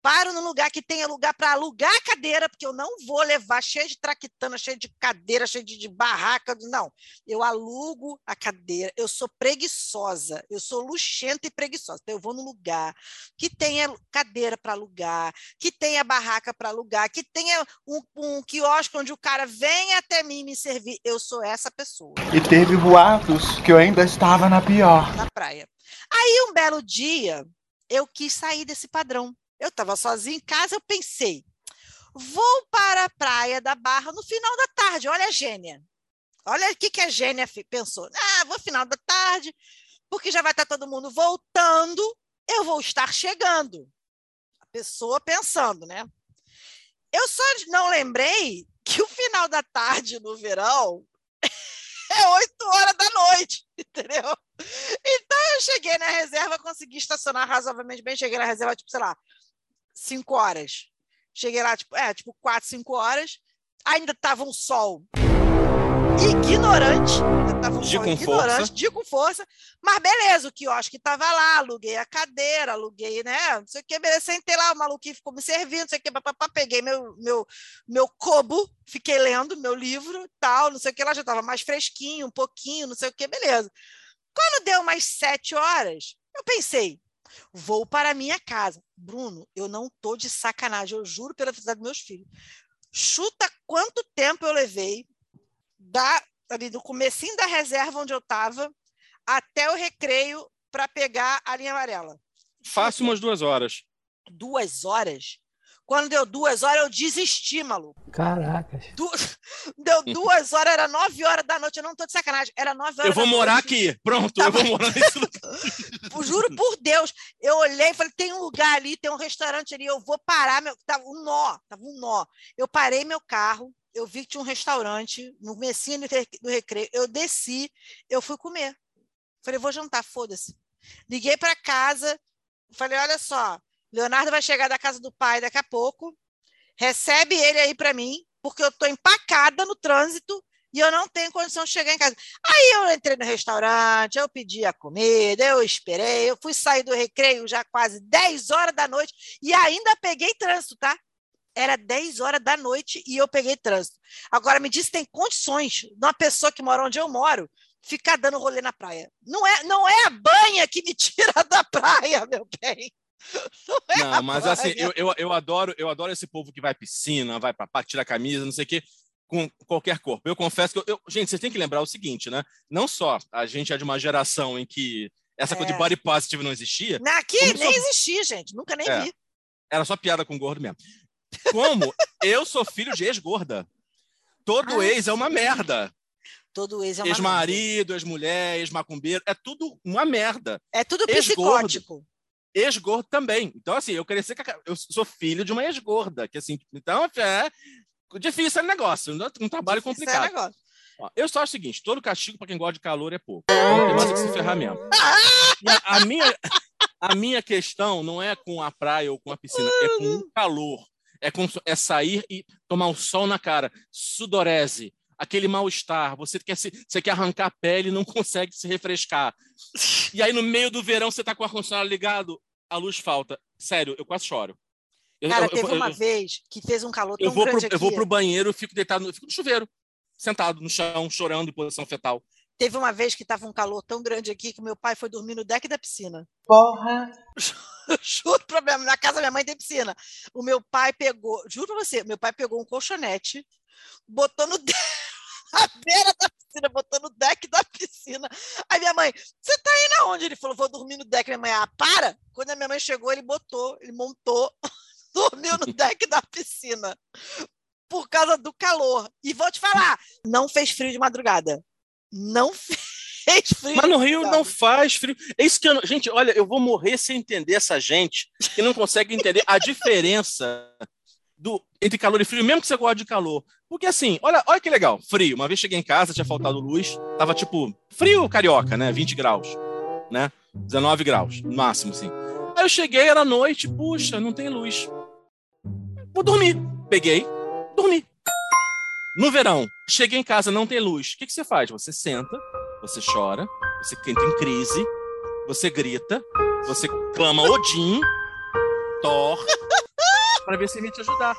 [SPEAKER 1] paro num lugar que tenha lugar para alugar a cadeira, porque eu não vou levar cheio de traquitana, cheio de cadeira, cheio de, de barraca. Não, eu alugo a cadeira. Eu sou preguiçosa, eu sou luxenta e preguiçosa. Então, eu vou num lugar que tenha cadeira para alugar, que tenha barraca para alugar, que tenha um, um quiosque onde o cara vem até mim me servir. Eu sou essa pessoa
[SPEAKER 9] E teve boatos que eu ainda estava na pior.
[SPEAKER 1] na praia. Aí, um belo dia, eu quis sair desse padrão. Eu estava sozinha em casa, eu pensei, vou para a praia da Barra no final da tarde. Olha a gênia. Olha o que, que a gênia pensou. Ah, vou final da tarde, porque já vai estar todo mundo voltando, eu vou estar chegando. A pessoa pensando, né? Eu só não lembrei que o final da tarde no verão [laughs] é 8 horas da noite, [laughs] entendeu? Então eu cheguei na reserva, consegui estacionar razoavelmente bem. Cheguei na reserva, tipo, sei lá, 5 horas. Cheguei lá, tipo, é, tipo, 4, 5 horas. Ainda tava um sol ignorante. Ainda tava um
[SPEAKER 3] Dia
[SPEAKER 1] sol ignorante,
[SPEAKER 3] força.
[SPEAKER 1] dia com força. Mas beleza, o quiosque tava lá, aluguei a cadeira, aluguei, né? Não sei o que, beleza. Sentei lá, o maluquinho ficou me servindo, não sei o que, papapá, peguei meu, meu, meu cobo, fiquei lendo meu livro, tal, não sei o que, lá já tava mais fresquinho, um pouquinho, não sei o que, beleza. Quando deu umas sete horas, eu pensei, vou para a minha casa. Bruno, eu não tô de sacanagem, eu juro pela felicidade dos meus filhos. Chuta quanto tempo eu levei da, ali do comecinho da reserva onde eu estava até o recreio para pegar a linha amarela.
[SPEAKER 3] Fácil umas duas horas.
[SPEAKER 1] Duas horas? Quando deu duas horas, eu desisti, maluco.
[SPEAKER 7] Caracas.
[SPEAKER 1] Du- [laughs] Deu duas horas, era nove horas da noite. Eu não tô de sacanagem. Era nove horas
[SPEAKER 3] Eu vou
[SPEAKER 1] da
[SPEAKER 3] morar
[SPEAKER 1] noite.
[SPEAKER 3] aqui. Pronto,
[SPEAKER 1] Tá
[SPEAKER 3] eu vou morar nesse lugar. [laughs]
[SPEAKER 1] Juro por Deus. Eu olhei e falei: tem um lugar ali, tem um restaurante ali, eu vou parar. Meu... Tava um nó, tava um nó. Eu parei meu carro, eu vi que tinha um restaurante no re- do recreio. Eu desci, eu fui comer. Falei: vou jantar, foda-se. Liguei para casa, falei: olha só, Leonardo vai chegar da casa do pai daqui a pouco. Recebe ele aí para mim, porque eu tô empacada no trânsito e eu não tenho condição de chegar em casa. Aí eu entrei no restaurante, eu pedi a comida, eu esperei, eu fui sair do recreio já quase 10 horas da noite e ainda peguei trânsito, tá? Era 10 horas da noite e eu peguei trânsito. Agora me diz se tem condições de uma pessoa que mora onde eu moro ficar dando rolê na praia. Não é, não é a banha que me [laughs] tira da praia, meu bem. Não, é
[SPEAKER 3] Não, mas assim,
[SPEAKER 1] banha.
[SPEAKER 3] eu, eu, eu adoro, eu adoro esse povo que vai à piscina, vai pra praia, tira a camisa, não sei o quê, com qualquer corpo. Eu confesso que eu, eu- gente, vocês têm que lembrar o seguinte, né? Não só a gente é de uma geração em que essa coisa
[SPEAKER 1] É.
[SPEAKER 3] de body positive não existia,
[SPEAKER 1] Aqui nem
[SPEAKER 3] só-
[SPEAKER 1] existia, gente. Nunca nem
[SPEAKER 3] É.
[SPEAKER 1] vi.
[SPEAKER 3] era só piada com gordo mesmo. Como eu sou filho de ex-gorda. Todo
[SPEAKER 1] Ah,
[SPEAKER 3] ex é uma merda.
[SPEAKER 1] Todo ex é uma.
[SPEAKER 3] Ex-marido, ex-mulher, ex-macumbeiro, é tudo uma merda.
[SPEAKER 1] É tudo psicótico.
[SPEAKER 3] Ex-gordo também. Então, assim, eu cresci com a... Eu sou filho de uma ex-gorda, que assim, então é difícil esse negócio, um trabalho
[SPEAKER 1] é
[SPEAKER 3] complicado.
[SPEAKER 1] negócio.
[SPEAKER 3] Ó, eu só acho o seguinte: todo castigo para quem gosta de calor é pouco. Tem mais é que se ferrar mesmo. A, a minha, a minha questão não é com a praia ou com a piscina, é com o calor. É, com, é sair e tomar um sol na cara, sudorese, aquele mal-estar, você quer, se, você quer arrancar a pele e não [laughs] consegue se refrescar. E aí, no meio do verão, você tá com o ar-condicionado ligado, a luz falta. Sério, eu quase choro. Eu,
[SPEAKER 1] Cara,
[SPEAKER 3] eu- eu-
[SPEAKER 1] teve uma
[SPEAKER 3] eu-
[SPEAKER 1] vez que fez um calor tão
[SPEAKER 3] eu vou, pro,
[SPEAKER 1] grande aqui.
[SPEAKER 3] eu vou pro banheiro, eu fico deitado, no- fico no chuveiro, sentado no chão, chorando em posição fetal.
[SPEAKER 1] Teve uma vez que tava um calor tão grande aqui que meu pai foi dormir no deck da piscina.
[SPEAKER 7] Porra. [laughs]
[SPEAKER 1] Juro pra minha, na casa da minha mãe tem piscina. O meu pai pegou, juro pra você, meu pai pegou um colchonete, botou no [laughs] de- [laughs] na beira da piscina, botou no deck da piscina. Aí minha mãe, você tá indo aonde? Ele falou, vou dormir no deck. Minha mãe, ah, para! Quando a minha mãe chegou, ele botou, ele montou, [laughs] dormiu no deck da piscina. Por causa do calor. E vou te falar, não fez frio de madrugada. Não [laughs] fez frio.
[SPEAKER 3] Mas no Rio não faz frio. É isso que eu. Gente, olha, eu vou morrer sem entender essa gente que não consegue entender a diferença do... entre calor e frio, mesmo que você goste de calor. Porque assim, olha, olha que legal, frio. Uma vez cheguei em casa, tinha faltado luz, tava tipo frio carioca, né? 20 graus, né? 19 graus, no máximo, assim. Aí eu cheguei, era noite, puxa, não tem luz. Vou dormir. Peguei, dormi. No verão, cheguei em casa, não tem luz. O que, que você faz? Você senta, você chora, você entra em crise, você grita, você clama Odin, Thor, para ver se vai te ajudar.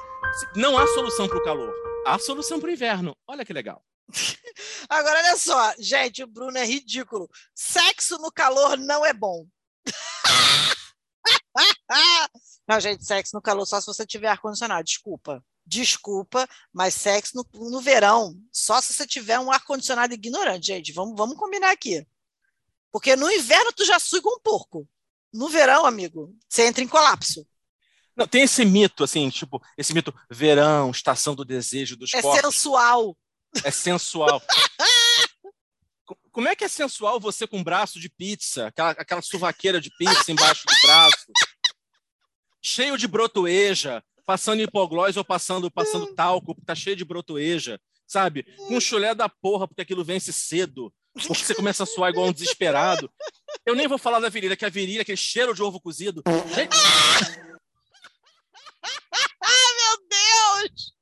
[SPEAKER 3] Não há solução para o calor, há solução para o inverno. Olha que legal. [laughs]
[SPEAKER 1] Agora, olha só, gente, o Bruno é ridículo. Sexo no calor não é bom. [laughs] não, gente, sexo no calor só se você tiver ar-condicionado. Desculpa. Desculpa, mas sexo no, no verão só se você tiver um ar-condicionado ignorante, gente. Vamos, vamos combinar aqui. Porque no inverno tu já suga um porco. No verão, amigo, você entra em colapso.
[SPEAKER 3] Não, tem esse mito, assim, tipo, esse mito verão, estação do desejo, dos
[SPEAKER 1] É
[SPEAKER 3] corpos,
[SPEAKER 1] sensual.
[SPEAKER 3] é sensual. [laughs] Co- Como é que é sensual você com braço de pizza, aquela, aquela suvaqueira de pizza embaixo do braço, cheio de brotoeja, passando hipoglós ou passando, passando talco, tá cheio de brotoeja, sabe? Com chulé da porra, porque aquilo vence cedo, porque você começa a suar igual um desesperado. Eu nem vou falar da virilha, que a virilha, aquele cheiro de ovo cozido. Gente,
[SPEAKER 1] Deus!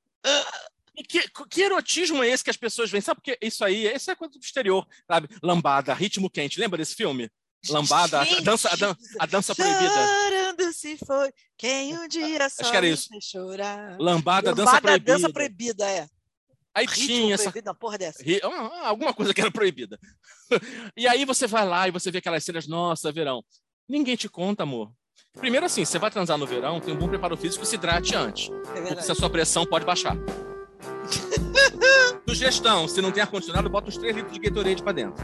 [SPEAKER 3] Que, que erotismo é esse que as pessoas veem? Sabe porque isso aí, isso é coisa do exterior, sabe? Lambada, ritmo quente. Lembra desse filme? Lambada, a dança, a, dan- a dança proibida.
[SPEAKER 1] Chorando se foi quem um dia só
[SPEAKER 3] que era isso.
[SPEAKER 1] chorar.
[SPEAKER 3] Lambada, dança
[SPEAKER 1] Lambada,
[SPEAKER 3] proibida.
[SPEAKER 1] dança proibida, é.
[SPEAKER 3] Aí
[SPEAKER 1] Ritmo
[SPEAKER 3] tinha essa
[SPEAKER 1] proibido, uma porra dessa.
[SPEAKER 3] ri- ah, alguma coisa que era proibida. [laughs] e aí você vai lá e você vê aquelas cenas, nossa, verão. Ninguém te conta, amor. Primeiro assim, você vai transar no verão, tem um bom preparo físico, se hidrate antes.
[SPEAKER 1] É
[SPEAKER 3] Porque se a sua pressão pode baixar. [laughs] Sugestão, se não tem ar-condicionado, bota uns 3 litros de Gatorade pra dentro.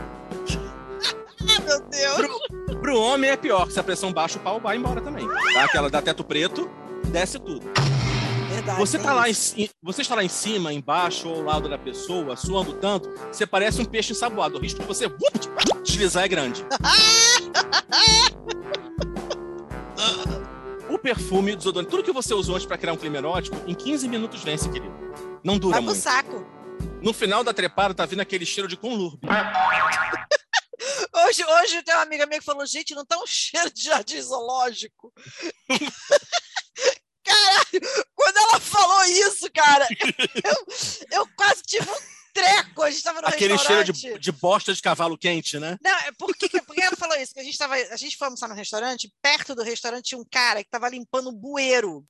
[SPEAKER 3] [laughs]
[SPEAKER 1] Meu Deus.
[SPEAKER 3] Pro homem é pior, se a pressão baixa, o pau vai embora também. Aquela dá teto preto, desce tudo.
[SPEAKER 1] Verdade,
[SPEAKER 3] Você
[SPEAKER 1] tem
[SPEAKER 3] tá lá em, você está lá em cima, embaixo ou ao lado da pessoa, suando tanto, você parece um peixe ensaboado. O risco de você deslizar é grande. [laughs] O perfume, o desodorante, tudo que você usou antes para criar um clima erótico, em 15 minutos vence, querido. Não dura
[SPEAKER 1] Vai pro
[SPEAKER 3] muito.
[SPEAKER 1] saco.
[SPEAKER 3] No final da trepada, tá vindo aquele cheiro de conlurbe. [laughs]
[SPEAKER 1] Hoje, hoje tem uma amiga minha que falou, gente, não tá um cheiro de jardim zoológico. [laughs] Caralho, quando ela falou isso, cara, [laughs] eu, eu quase tive um treco. A gente tava no
[SPEAKER 3] Aquele cheiro de, de bosta de cavalo quente, né?
[SPEAKER 1] Não, é por que, por que ela falou isso? A gente, tava, a gente foi almoçar no restaurante, perto do restaurante tinha um cara que tava limpando um bueiro.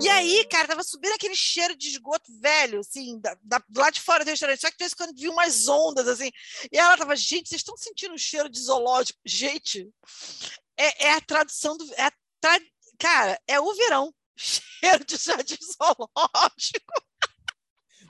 [SPEAKER 1] E aí, cara, tava subindo aquele cheiro de esgoto velho, assim, da, da, do lado de fora do restaurante. Só que de vez em quando viu umas ondas, assim. E ela tava, gente, vocês estão sentindo o cheiro de zoológico? Gente, é, é a tradução do. É a tra- Cara, é o verão. [laughs] Cheiro de jardim zoológico.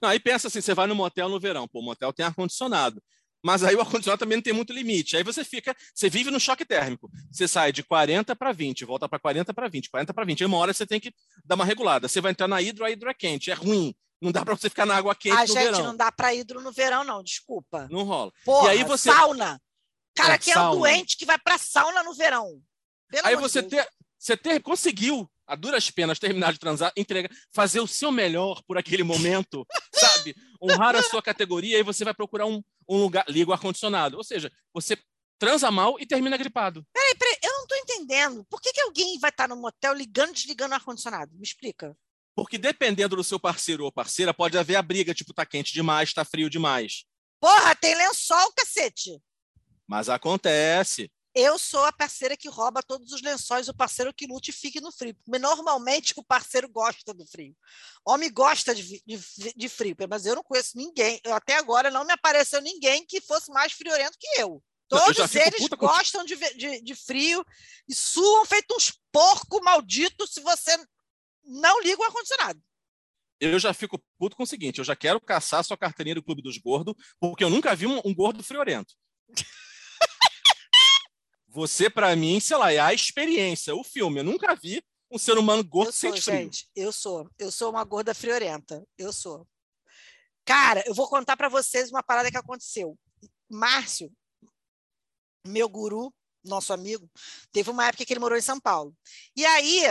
[SPEAKER 3] Não, aí pensa assim, você vai no motel no verão, pô, o motel tem ar-condicionado. Mas aí o ar-condicionado também não tem muito limite. Aí você fica, você vive no choque térmico. Você sai de 40 para 20, volta para 40 para 20, 40 para 20. Aí uma hora você tem que dar uma regulada. Você vai entrar na hidro, a hidro é quente, é ruim. Não dá para você ficar na água quente
[SPEAKER 1] A
[SPEAKER 3] no
[SPEAKER 1] gente
[SPEAKER 3] verão.
[SPEAKER 1] não dá pra hidro no verão, não, desculpa.
[SPEAKER 3] Não rola.
[SPEAKER 1] Porra,
[SPEAKER 3] e aí você
[SPEAKER 1] sauna. Cara,
[SPEAKER 3] É,
[SPEAKER 1] que é um
[SPEAKER 3] sauna.
[SPEAKER 1] doente que vai pra sauna no verão. Pelo
[SPEAKER 3] Aí você
[SPEAKER 1] Deus.
[SPEAKER 3] ter, você ter conseguiu a duras penas terminar de transar, entrega, fazer o seu melhor por aquele momento, [laughs] sabe? Honrar a sua categoria e você vai procurar um, um lugar, liga o ar-condicionado. Ou seja, você transa mal e termina gripado.
[SPEAKER 1] Peraí, peraí, eu não tô entendendo. Por que, que alguém vai estar no motel ligando e desligando o ar-condicionado? Me explica.
[SPEAKER 3] Porque dependendo do seu parceiro ou parceira, pode haver a briga, tipo, tá quente demais, tá frio demais.
[SPEAKER 1] Porra, tem lençol, cacete.
[SPEAKER 3] Mas acontece.
[SPEAKER 1] Eu sou a parceira que rouba todos os lençóis, o parceiro que lute e fique no frio. Porque normalmente o parceiro gosta do frio. Homem gosta de, de, de frio, mas eu não conheço ninguém. Eu, até agora não me apareceu ninguém que fosse mais friorento que eu.
[SPEAKER 3] Eu
[SPEAKER 1] Todos
[SPEAKER 3] fico
[SPEAKER 1] eles
[SPEAKER 3] puta com-
[SPEAKER 1] gostam de, de, de frio e suam feito uns porco malditos se você não liga o ar-condicionado.
[SPEAKER 3] Eu já fico puto com o seguinte: eu já quero caçar sua carteirinha do Clube dos Gordos, porque eu nunca vi um, um gordo friorento. Você, pra mim, sei lá, é a experiência, o filme. Eu nunca vi um ser humano gordo
[SPEAKER 1] Eu sou,
[SPEAKER 3] frio.
[SPEAKER 1] gente, eu sou. Eu sou uma gorda friorenta. Eu sou. Cara, eu vou contar para vocês uma parada que aconteceu. Márcio, meu guru, nosso amigo, teve uma época que ele morou em São Paulo. E aí,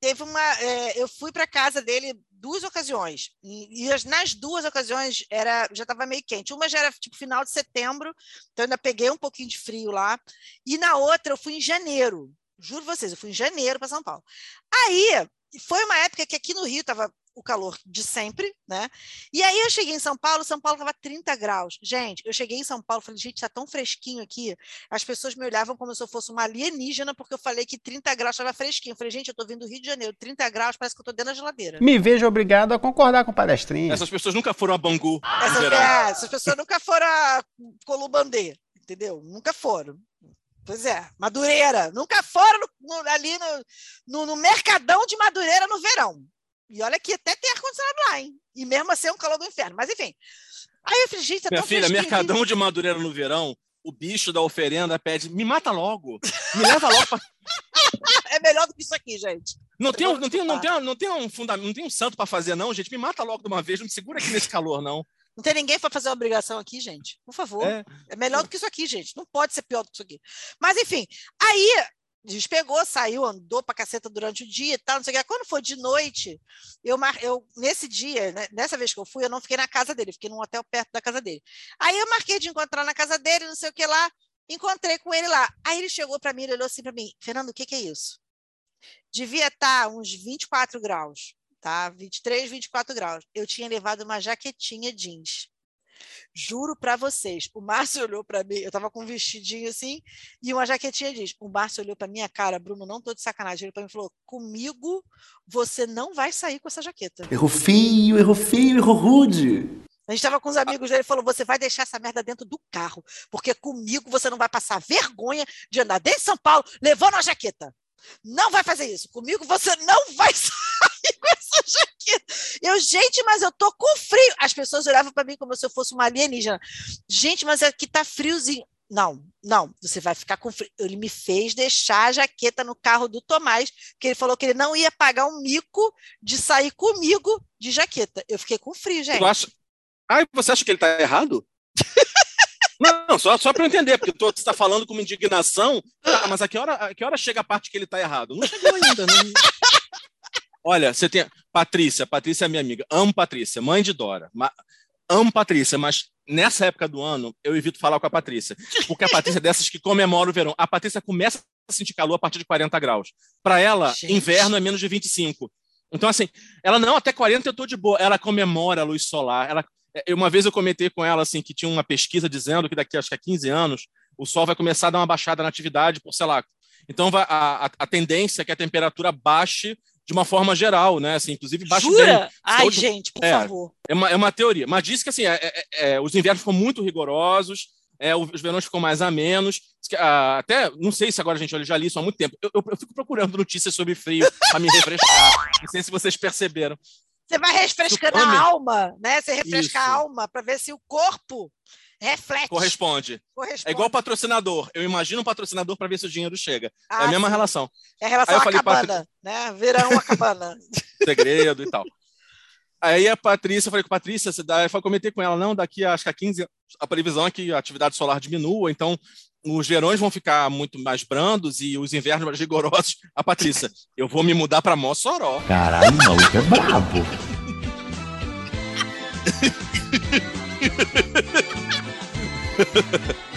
[SPEAKER 1] teve uma. é, eu fui para casa dele duas ocasiões. E, e as- nas duas ocasiões era, já estava meio quente. Uma já era tipo final de setembro, então ainda peguei um pouquinho de frio lá. E na outra eu fui em janeiro. Juro vocês, eu fui em janeiro para São Paulo. Aí, foi uma época que aqui no Rio estava o calor de sempre, né? E aí eu cheguei em São Paulo, São Paulo estava 30 graus. Gente, eu cheguei em São Paulo, falei, gente, tá tão fresquinho aqui. As pessoas me olhavam como se eu fosse uma alienígena, porque eu falei que 30 graus estava fresquinho. Eu falei, gente, eu tô vindo do Rio de Janeiro, 30 graus, parece que eu tô dentro da geladeira.
[SPEAKER 10] Me vejo obrigado a concordar com o palestrinha.
[SPEAKER 3] Essas pessoas nunca foram a Bangu
[SPEAKER 1] Essas, é, essas pessoas nunca foram a Colubandê, entendeu? Nunca foram. Pois é, Madureira. Nunca foram no- no- ali no, no, no Mercadão de Madureira no verão. E olha que até tem ar-condicionado lá, hein? E mesmo assim é um calor do inferno. Mas enfim. Aí eu falei, gente, tá
[SPEAKER 3] Minha filha. Mercadão de Madureira no verão, o bicho da oferenda pede: me mata logo, me leva logo pra. [laughs]
[SPEAKER 1] É melhor do que isso aqui, gente.
[SPEAKER 3] Não tem, um- não, tem, não, tem, não, tem um fundamento, não tem um santo pra fazer, não, gente. Me mata logo de uma vez, não me segura aqui nesse calor, não.
[SPEAKER 1] Não tem ninguém para fazer uma obrigação aqui, gente. Por favor.
[SPEAKER 3] É.
[SPEAKER 1] É melhor do que isso aqui, gente. Não pode ser pior do que isso aqui. Mas, enfim, aí despegou, saiu, andou pra caceta durante o dia e tal, não sei o que. Quando foi de noite, eu, mar... eu nesse dia, né, nessa vez que eu fui, eu não fiquei na casa dele, fiquei num hotel perto da casa dele. Aí eu marquei de encontrar na casa dele, não sei o que lá, encontrei com ele lá. Aí ele chegou para mim, ele olhou assim para mim, Fernando, o que, que é isso? Devia estar uns 24 graus, tá? 23, 24 graus. Eu tinha levado uma jaquetinha jeans. Juro para vocês, o Márcio [laughs] olhou para mim, eu tava com um vestidinho assim e uma jaquetinha jeans. O Márcio olhou para minha cara, Bruno, não tô de sacanagem, ele para mim falou: "Comigo você não vai sair com essa jaqueta".
[SPEAKER 11] Errou feio, errou feio, errou rude.
[SPEAKER 1] A gente estava com os amigos dele e falou: você vai deixar essa merda dentro do carro, porque comigo você não vai passar vergonha de andar dentro de São Paulo levando uma jaqueta. Não vai fazer isso. Comigo você não vai [laughs] sair com jaqueta. [laughs] Eu, gente, mas eu tô com frio. As pessoas olhavam para mim como se eu fosse uma alienígena. Gente, mas aqui tá friozinho. Não, não, você vai ficar com frio. Ele me fez deixar a jaqueta no carro do Tomás, porque ele falou que ele não ia pagar um mico de sair comigo de jaqueta. Eu fiquei com frio, gente.
[SPEAKER 3] Tu acha... Ai, você acha que ele tá errado? [laughs] Não, só, só para eu entender, porque tu está falando com uma indignação. Ah, mas a que, hora, a que hora chega a parte que ele está errado? Não chegou ainda. Não... Olha, você tem. Patrícia, Patrícia é minha amiga. Amo Patrícia, mãe de Dora. Ma... Amo Patrícia, mas nessa época do ano eu evito falar com a Patrícia. Porque a Patrícia é dessas que comemora o verão. A Patrícia começa a sentir calor a partir de 40 graus. Para ela,
[SPEAKER 1] Gente.
[SPEAKER 3] inverno é menos de 25. Então, assim, ela não, até 40 eu tô de boa. Ela comemora a luz solar. Ela, eu- uma vez eu comentei com ela assim que tinha uma pesquisa dizendo que daqui acho que a 15 anos o sol vai começar a dar uma baixada na atividade por, sei lá. Então a, a, a tendência é que a temperatura baixe de uma forma geral, né? Assim, inclusive baixe bem.
[SPEAKER 1] Jura? Ai,
[SPEAKER 3] última-
[SPEAKER 1] gente, por
[SPEAKER 3] É.
[SPEAKER 1] favor.
[SPEAKER 3] É uma, é uma teoria. Mas diz que assim, é- é- é, os invernos ficam muito rigorosos, é, os verões ficam mais amenos. Ah, até, não sei se agora, gente, eu já li isso há muito tempo. Eu, eu- eu fico procurando notícias sobre frio para me refrescar. [laughs] Não sei se vocês perceberam.
[SPEAKER 1] Você vai refrescando a alma, né? Você refresca a
[SPEAKER 3] Isso.
[SPEAKER 1] alma para ver se o corpo reflete.
[SPEAKER 3] Corresponde.
[SPEAKER 1] corresponde.
[SPEAKER 3] É igual patrocinador. Eu imagino um patrocinador para ver se o dinheiro chega. é
[SPEAKER 1] Ah,
[SPEAKER 3] a mesma
[SPEAKER 1] sim.
[SPEAKER 3] relação.
[SPEAKER 1] É a relação
[SPEAKER 3] Aí eu
[SPEAKER 1] à
[SPEAKER 3] falei,
[SPEAKER 1] cabana, né? Verão a cabana. [laughs]
[SPEAKER 3] Segredo e tal. Aí a Patrícia, eu falei com a Patrícia, você dá- eu comentei com ela, não, daqui a, acho que a 15, a previsão é que a atividade solar diminua, então os verões vão ficar muito mais brandos e os invernos mais rigorosos. A Patrícia, eu vou me mudar para Mossoró.
[SPEAKER 11] Caralho, o maluco é brabo. [laughs] [laughs]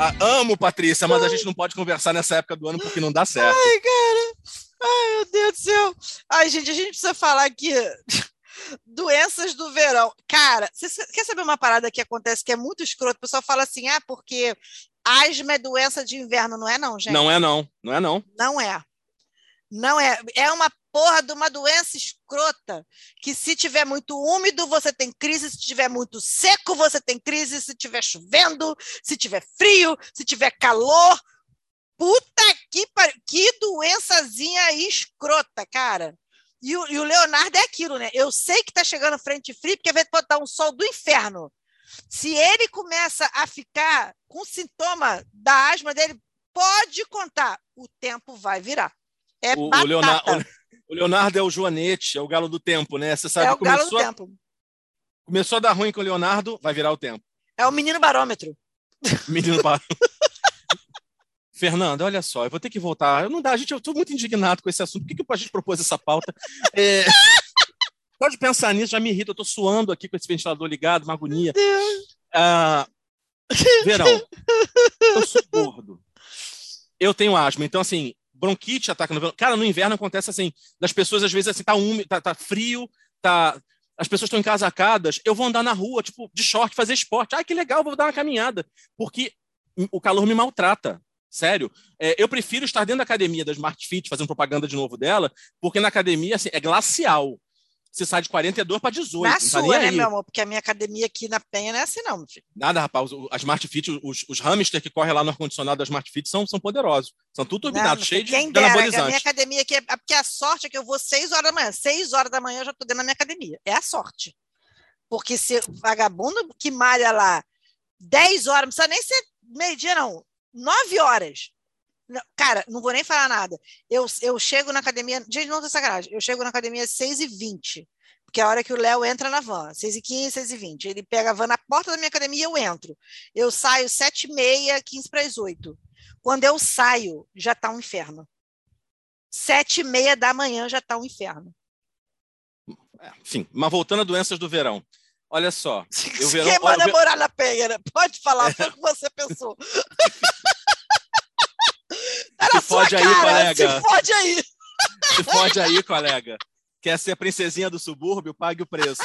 [SPEAKER 3] Ah, amo, Patrícia, mas a gente não pode conversar nessa época do ano porque não dá certo.
[SPEAKER 1] Ai, cara. Ai, meu Deus do céu. Ai, gente, a gente precisa falar aqui [laughs] doenças do verão. Cara, você quer saber uma parada que acontece que é muito escroto? O pessoal fala assim, ah, porque asma é doença de inverno. Não é não, gente.
[SPEAKER 3] Não é não, não é não.
[SPEAKER 1] Não é. Não é. É uma porra de uma doença escrota que se tiver muito úmido, você tem crise, se tiver muito seco, você tem crise, se tiver chovendo, se tiver frio, se tiver calor. Puta que pariu. Que doençazinha escrota, cara. E o, e o Leonardo é aquilo, né? Eu sei que tá chegando frente fria, porque vai botar um sol do inferno. Se ele começa a ficar com sintoma da asma dele, pode contar, o tempo vai virar. É
[SPEAKER 3] O, o. Leonardo, o Leonardo é o Joanete, é o galo do tempo, né? Você sabe
[SPEAKER 1] é o galo do
[SPEAKER 3] a-
[SPEAKER 1] tempo.
[SPEAKER 3] começou a dar ruim com o Leonardo, vai virar o tempo.
[SPEAKER 1] É o menino barômetro.
[SPEAKER 3] Menino parou. [laughs] Fernando, olha só, eu vou ter que voltar. Não dá, gente, eu estou muito indignado com esse assunto. Por que, que a gente propôs essa pauta? É... [laughs] Pode pensar nisso, já me irrita. Eu estou suando aqui com esse ventilador ligado, uma agonia. Ah, verão. [laughs] Eu sou gordo. Eu tenho asma. Então, assim, bronquite ataca no verão. Cara, no inverno acontece assim, das pessoas, às vezes, assim, tá úmido, tá, tá frio, tá. As pessoas estão encasacadas, eu vou andar na rua, tipo, de short, fazer esporte. Ai, que legal, vou dar uma caminhada. Porque o calor me maltrata. Sério. É, eu prefiro estar dentro da academia da Smart Fit, fazendo propaganda de novo dela, porque na academia, assim, é glacial. Você sai de 42 para 18.
[SPEAKER 1] Na
[SPEAKER 3] tá
[SPEAKER 1] sua,
[SPEAKER 3] nem
[SPEAKER 1] né,
[SPEAKER 3] aí.
[SPEAKER 1] meu amor? Porque a minha academia aqui na Penha não é assim, não, meu filho.
[SPEAKER 3] Nada, rapaz. A Smart Fit, os, os hamster que correm lá no ar-condicionado da Smart Fit são, são poderosos. São tudo turbinados, cheios de
[SPEAKER 1] que a
[SPEAKER 3] anabolizantes.
[SPEAKER 1] minha academia aqui, é, é porque a sorte é que eu vou 6 horas da manhã. 6 horas da manhã eu já estou dentro da minha academia. É a sorte. Porque se vagabundo que malha lá 10 horas, não precisa nem ser meio-dia, não. 9 horas. Cara, não vou nem falar nada. Eu, eu chego na academia. Gente, não tô sacanagem. Eu chego na academia às 6h20. Porque é a hora que o Léo entra na van, 6h15, 6h20. Ele pega a van na porta da minha academia eu entro. Eu saio 7h30, 15 para as 8. Quando eu saio, já está um inferno. Sete e meia da manhã já está um inferno.
[SPEAKER 3] Enfim, mas voltando a doenças do verão. Olha só. [laughs] Verão,
[SPEAKER 1] Quem
[SPEAKER 3] olha,
[SPEAKER 1] manda morar na Penha, né? Pode falar, foi o que você pensou. [laughs] Na
[SPEAKER 3] Se fode aí,
[SPEAKER 1] cara,
[SPEAKER 3] colega.
[SPEAKER 1] Se fode aí.
[SPEAKER 3] Se fode aí, colega. Quer ser a princesinha do subúrbio? Pague o preço.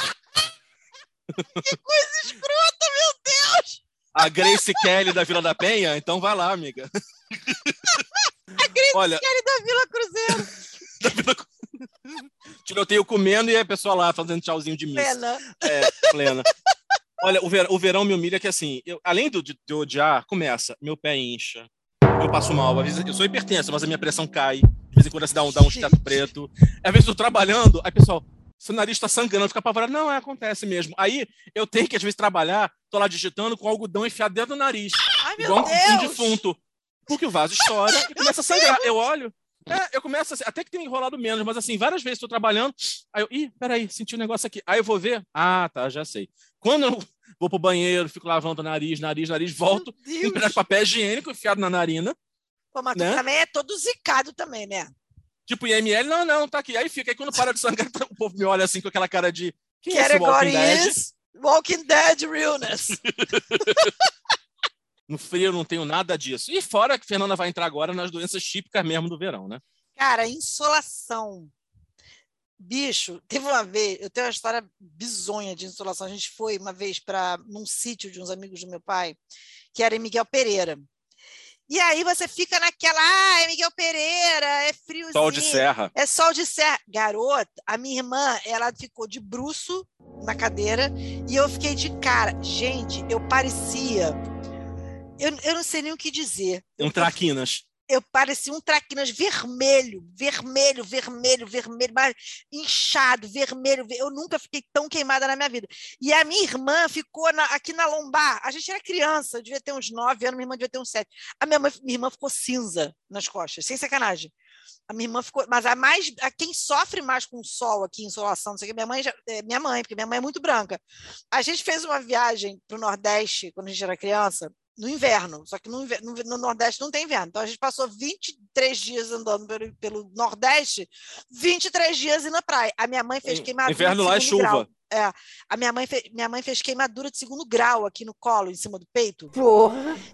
[SPEAKER 1] Que coisa escrota, meu Deus!
[SPEAKER 3] A Grace Kelly da Vila da Penha? Então vai lá, amiga.
[SPEAKER 1] A Grace
[SPEAKER 3] Olha-
[SPEAKER 1] Kelly da Vila Cruzeiro.
[SPEAKER 3] Tiroteio comendo e a pessoa lá fazendo tchauzinho de missa.
[SPEAKER 1] Plena.
[SPEAKER 3] É, plena. Olha, o, ver- o verão me humilha que assim, eu- além do, de, de odiar, começa, meu pé incha, eu passo mal, às vezes eu sou hipertenso, mas a minha pressão cai, de vez em quando se dá um, dá um teto [laughs] preto. Às vezes eu tô trabalhando, aí pessoal, seu nariz tá sangrando, fica apavorado. Não, é, acontece mesmo. Aí eu tenho que, às vezes, trabalhar, tô lá digitando com algodão enfiado dentro do nariz.
[SPEAKER 1] Ai, meu
[SPEAKER 3] igual um- um
[SPEAKER 1] Deus!
[SPEAKER 3] defunto. Porque o vaso estoura e começa a sangrar. Eu olho, é, eu começo assim, até que tem enrolado menos, mas assim, várias vezes estou trabalhando, aí eu, ih, peraí, senti um negócio aqui. Aí eu vou ver, ah, tá, já sei. Quando eu vou pro banheiro, fico lavando o nariz, nariz, nariz, volto, um pedaço de papel higiênico enfiado na narina,
[SPEAKER 1] Pô, mas tu
[SPEAKER 3] Né?
[SPEAKER 1] também é todo zicado também, né?
[SPEAKER 3] tipo IML, não, não, tá aqui. Aí fica, aí quando para de sangrar, [laughs] o povo me olha assim com aquela cara de, quem é esse Walking Dead?
[SPEAKER 1] is Walking Dead Realness. [laughs]
[SPEAKER 3] No frio eu não tenho nada disso. E fora que Fernanda vai entrar agora nas doenças típicas mesmo do verão, né?
[SPEAKER 1] Cara, insolação. Bicho, teve uma vez, eu tenho uma história bizonha de insolação. A gente foi uma vez para num sítio de uns amigos do meu pai, que era em Miguel Pereira. E aí você fica naquela, ah, é Miguel Pereira, é friozinho.
[SPEAKER 3] Sol de serra.
[SPEAKER 1] É sol de serra. Garota, a minha irmã, ela ficou de bruço na cadeira e eu fiquei de cara. Gente, eu parecia. Eu, eu não sei nem o que dizer.
[SPEAKER 3] Um traquinas.
[SPEAKER 1] Eu parecia um traquinas vermelho, vermelho, vermelho, vermelho, mas inchado, vermelho. ver- Eu nunca fiquei tão queimada na minha vida. E a minha irmã ficou na- aqui na lombar. A gente era criança, eu devia ter uns nove anos, minha irmã devia ter uns sete. A minha, mãe- minha irmã ficou cinza nas costas, sem sacanagem. A minha irmã ficou. Mas a mais. A quem sofre mais com sol aqui, insolação, não sei o que, minha mãe, já, é minha mãe, porque minha mãe é muito branca. A gente fez uma viagem para o Nordeste quando a gente era criança, no inverno, só que no, no- no Nordeste não tem inverno. Então a gente passou 23 dias andando pelo, pelo Nordeste, 23 dias indo na praia. A minha mãe fez queimadura.
[SPEAKER 3] inverno
[SPEAKER 1] de
[SPEAKER 3] lá é
[SPEAKER 1] segundo grau.
[SPEAKER 3] chuva.
[SPEAKER 1] É, a minha mãe, fe- minha mãe fez queimadura de segundo grau aqui no colo, em cima do peito.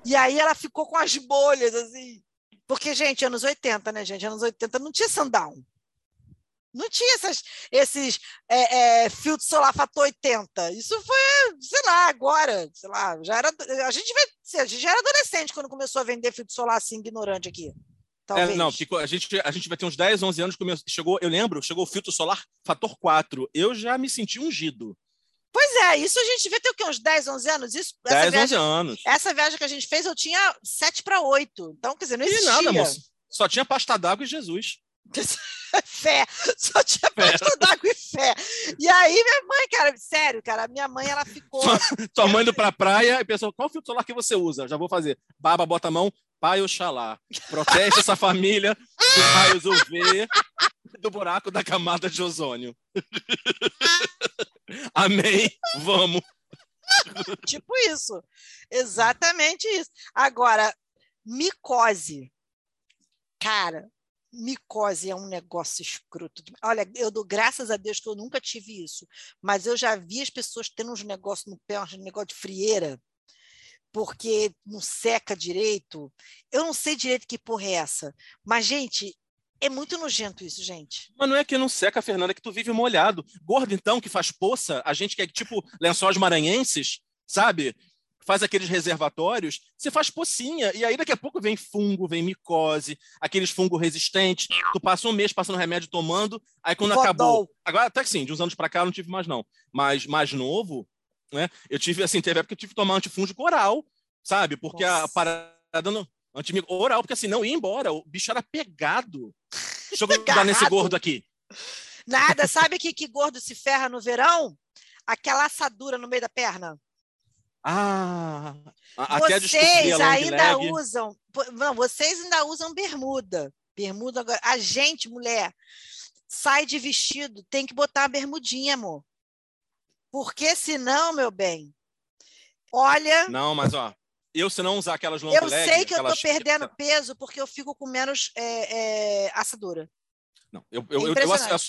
[SPEAKER 1] E aí ela ficou com as bolhas, assim. Porque, gente, anos 80, né, gente? Anos 80 não tinha sundown. Não tinha essas, esses é, é, filtros solar fator 80. Isso foi, sei lá, agora. Sei lá, já era, a, gente, a gente já era adolescente quando começou a vender filtro solar assim, ignorante aqui.
[SPEAKER 3] É, não, porque a gente, a gente vai ter uns 10, 11 anos. Come... Chegou, eu lembro, chegou o filtro solar fator 4. Eu já me senti ungido.
[SPEAKER 1] Pois é, isso a gente devia ter o quê? Uns 10, 11 anos? Isso,
[SPEAKER 3] 10,
[SPEAKER 1] viagem,
[SPEAKER 3] 11 anos.
[SPEAKER 1] Essa viagem que a gente fez, eu tinha 7 para 8. Então, quer dizer, não existia.
[SPEAKER 3] E nada, moço. Só tinha pasta d'água e Jesus. [laughs] [laughs]
[SPEAKER 1] fé, só tinha pasta d'água e fé. E aí, minha mãe, cara, sério, cara, minha mãe, ela ficou. [laughs]
[SPEAKER 3] Tua mãe indo pra praia e pensou: qual filtro solar que você usa? Já vou fazer. Baba, bota a mão, pai Oxalá. Protege essa família dos raios UV do buraco da camada de ozônio. [laughs] Amém. Vamos.
[SPEAKER 1] Tipo isso. Exatamente isso. Agora, micose. Cara, micose é um negócio escroto. Olha, eu dou graças a Deus que eu nunca tive isso, mas eu já vi as pessoas tendo uns negócios no pé, uns negócio de frieira, porque não seca direito. Eu não sei direito que porra é essa, mas, gente, é muito nojento isso, gente.
[SPEAKER 3] Mas não é que não seca, Fernanda, é que tu vive molhado. Gordo, então, que faz poça, a gente que é tipo lençóis maranhenses, sabe? Faz aqueles reservatórios, você faz pocinha, e aí daqui a pouco vem fungo, vem micose, aqueles fungos resistentes. Tu passa um mês passando remédio tomando, aí quando acabou. Agora, até que sim, de uns anos pra cá eu não tive mais, não. Mas mais novo, né? Eu tive, assim, teve época que eu tive que tomar antifúngico oral, sabe? Porque a
[SPEAKER 1] Nossa.
[SPEAKER 3] parada no. Antimig... Oral, porque assim, não ia embora. O bicho era pegado. Deixa eu [laughs] dar nesse gordo aqui.
[SPEAKER 1] Nada. Sabe que, que gordo se ferra no verão? Aquela assadura no meio da perna.
[SPEAKER 3] Ah, a- até a
[SPEAKER 1] Vocês ainda
[SPEAKER 3] leg.
[SPEAKER 1] usam. Não, vocês ainda usam bermuda. Bermuda agora. A gente, mulher, sai de vestido, tem que botar a bermudinha, amor. Porque senão, meu bem, olha,
[SPEAKER 3] Não, mas ó, eu se não usar aquelas long
[SPEAKER 1] eu
[SPEAKER 3] leg,
[SPEAKER 1] sei que eu tô perdendo peso porque eu fico com menos é, é, assadura.
[SPEAKER 3] Não, eu, eu, eu, eu,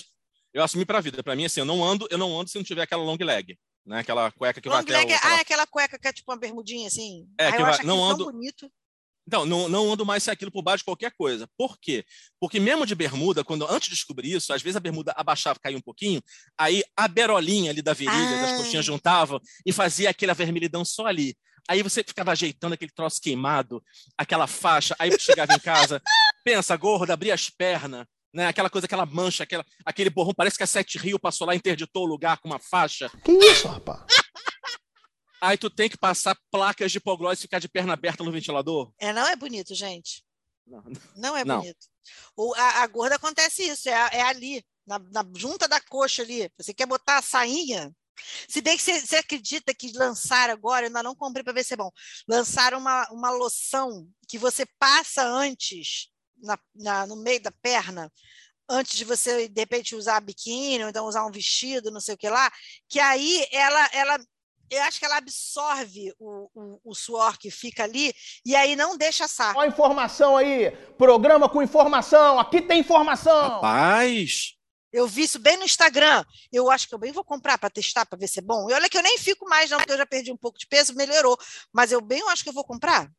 [SPEAKER 3] eu assumi pra vida. Pra mim, assim, eu não ando, eu não ando se não tiver aquela long leg, né? Aquela cueca que vai
[SPEAKER 1] Long
[SPEAKER 3] até
[SPEAKER 1] leg,
[SPEAKER 3] o,
[SPEAKER 1] é-
[SPEAKER 3] aquela-
[SPEAKER 1] ah, é aquela cueca que é tipo uma bermudinha assim.
[SPEAKER 3] É,
[SPEAKER 1] Ah,
[SPEAKER 3] que
[SPEAKER 1] eu
[SPEAKER 3] vai-
[SPEAKER 1] acho
[SPEAKER 3] não
[SPEAKER 1] aquilo tão
[SPEAKER 3] ando-
[SPEAKER 1] bonito.
[SPEAKER 3] Então, não, não ando mais sem aquilo por baixo de qualquer coisa. Por quê? Porque mesmo de bermuda, quando antes de descobrir isso, às vezes a bermuda abaixava, caía um pouquinho, aí a berolinha ali da virilha, das
[SPEAKER 1] Ah.
[SPEAKER 3] coxinhas juntava e fazia aquela vermelhidão só ali. Aí você ficava ajeitando aquele troço queimado, aquela faixa, aí você chegava em casa, pensa, gordo, abria as pernas, né? Aquela coisa, aquela mancha, aquela, aquele borrão, parece que a Sete Rio passou lá e interditou o lugar com uma faixa.
[SPEAKER 5] Que isso, rapaz? [laughs]
[SPEAKER 3] Aí tu tem que passar placas de hipoglós e ficar de perna aberta no ventilador.
[SPEAKER 1] É, não é bonito, gente.
[SPEAKER 3] Não.
[SPEAKER 1] Não é
[SPEAKER 3] Não.
[SPEAKER 1] bonito. O, a, a gorda acontece isso, é, é ali, na, na junta da coxa ali. Você quer botar a sainha? Se bem que você, você acredita que lançaram agora, eu ainda não comprei para ver se é bom. Lançaram uma, uma loção que você passa antes, na, na- no meio da perna, antes de você, de repente, usar biquíni, ou então usar um vestido, não sei o que lá, que aí ela, ela eu acho que ela absorve o, o, o suor que fica ali e aí não deixa assar.
[SPEAKER 5] Ó, informação aí. Programa com informação. Aqui tem informação.
[SPEAKER 3] Rapaz,
[SPEAKER 1] Eu vi isso bem no Instagram. Eu acho que eu bem vou comprar para testar, para ver se é bom. E olha que eu nem fico mais, não, porque eu já perdi um pouco de peso, melhorou. Mas eu bem eu acho que eu vou comprar.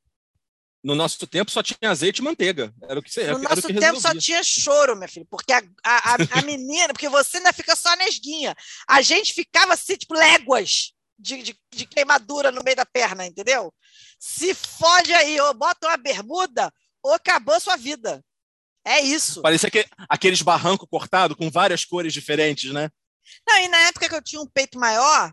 [SPEAKER 3] No nosso tempo só tinha azeite e manteiga. Era o que você
[SPEAKER 1] No nosso tempo só
[SPEAKER 3] resolvia.
[SPEAKER 1] tinha choro, minha filha, porque a, a, a- [laughs] menina, porque você ainda fica só nesguinha. A gente ficava assim, tipo, léguas de, de, de queimadura no meio da perna, entendeu? Se fode aí, ou bota uma bermuda, ou acabou a sua vida. É isso.
[SPEAKER 3] Parecia que, aqueles barrancos cortados com várias cores diferentes, né?
[SPEAKER 1] Não, e na época que eu tinha um peito maior,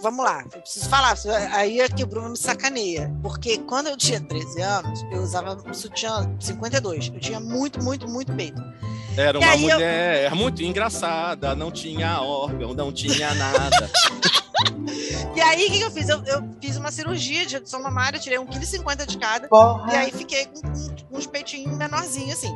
[SPEAKER 1] vamos lá, eu preciso falar, aí é que o Bruno me sacaneia. Porque quando eu tinha 13 anos, eu usava um sutiã 52. Eu tinha muito, muito, muito peito.
[SPEAKER 3] Era
[SPEAKER 1] E
[SPEAKER 3] uma
[SPEAKER 1] aí eu-
[SPEAKER 3] mulher muito engraçada, não tinha órgão, não tinha nada. [laughs] [laughs]
[SPEAKER 1] E aí, o que, que eu fiz? Eu, eu fiz uma cirurgia de redução mamária, tirei 1,50 kg de cada. E aí fiquei com, com- com uns peitinhos menorzinhos, assim.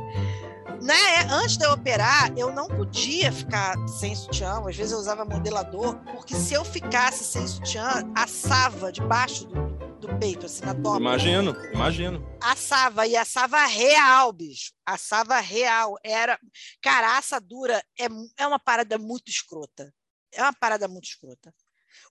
[SPEAKER 1] Né? Antes de eu operar, eu não podia ficar sem sutiã. Às vezes eu usava modelador, porque se eu ficasse sem sutiã, assava debaixo do, do peito, assim, na dobra.
[SPEAKER 3] imagino, imagino.
[SPEAKER 1] Assava, e assava real, bicho. Assava real. Era. Cara, a assadura é, é uma parada muito escrota. É uma parada muito escrota.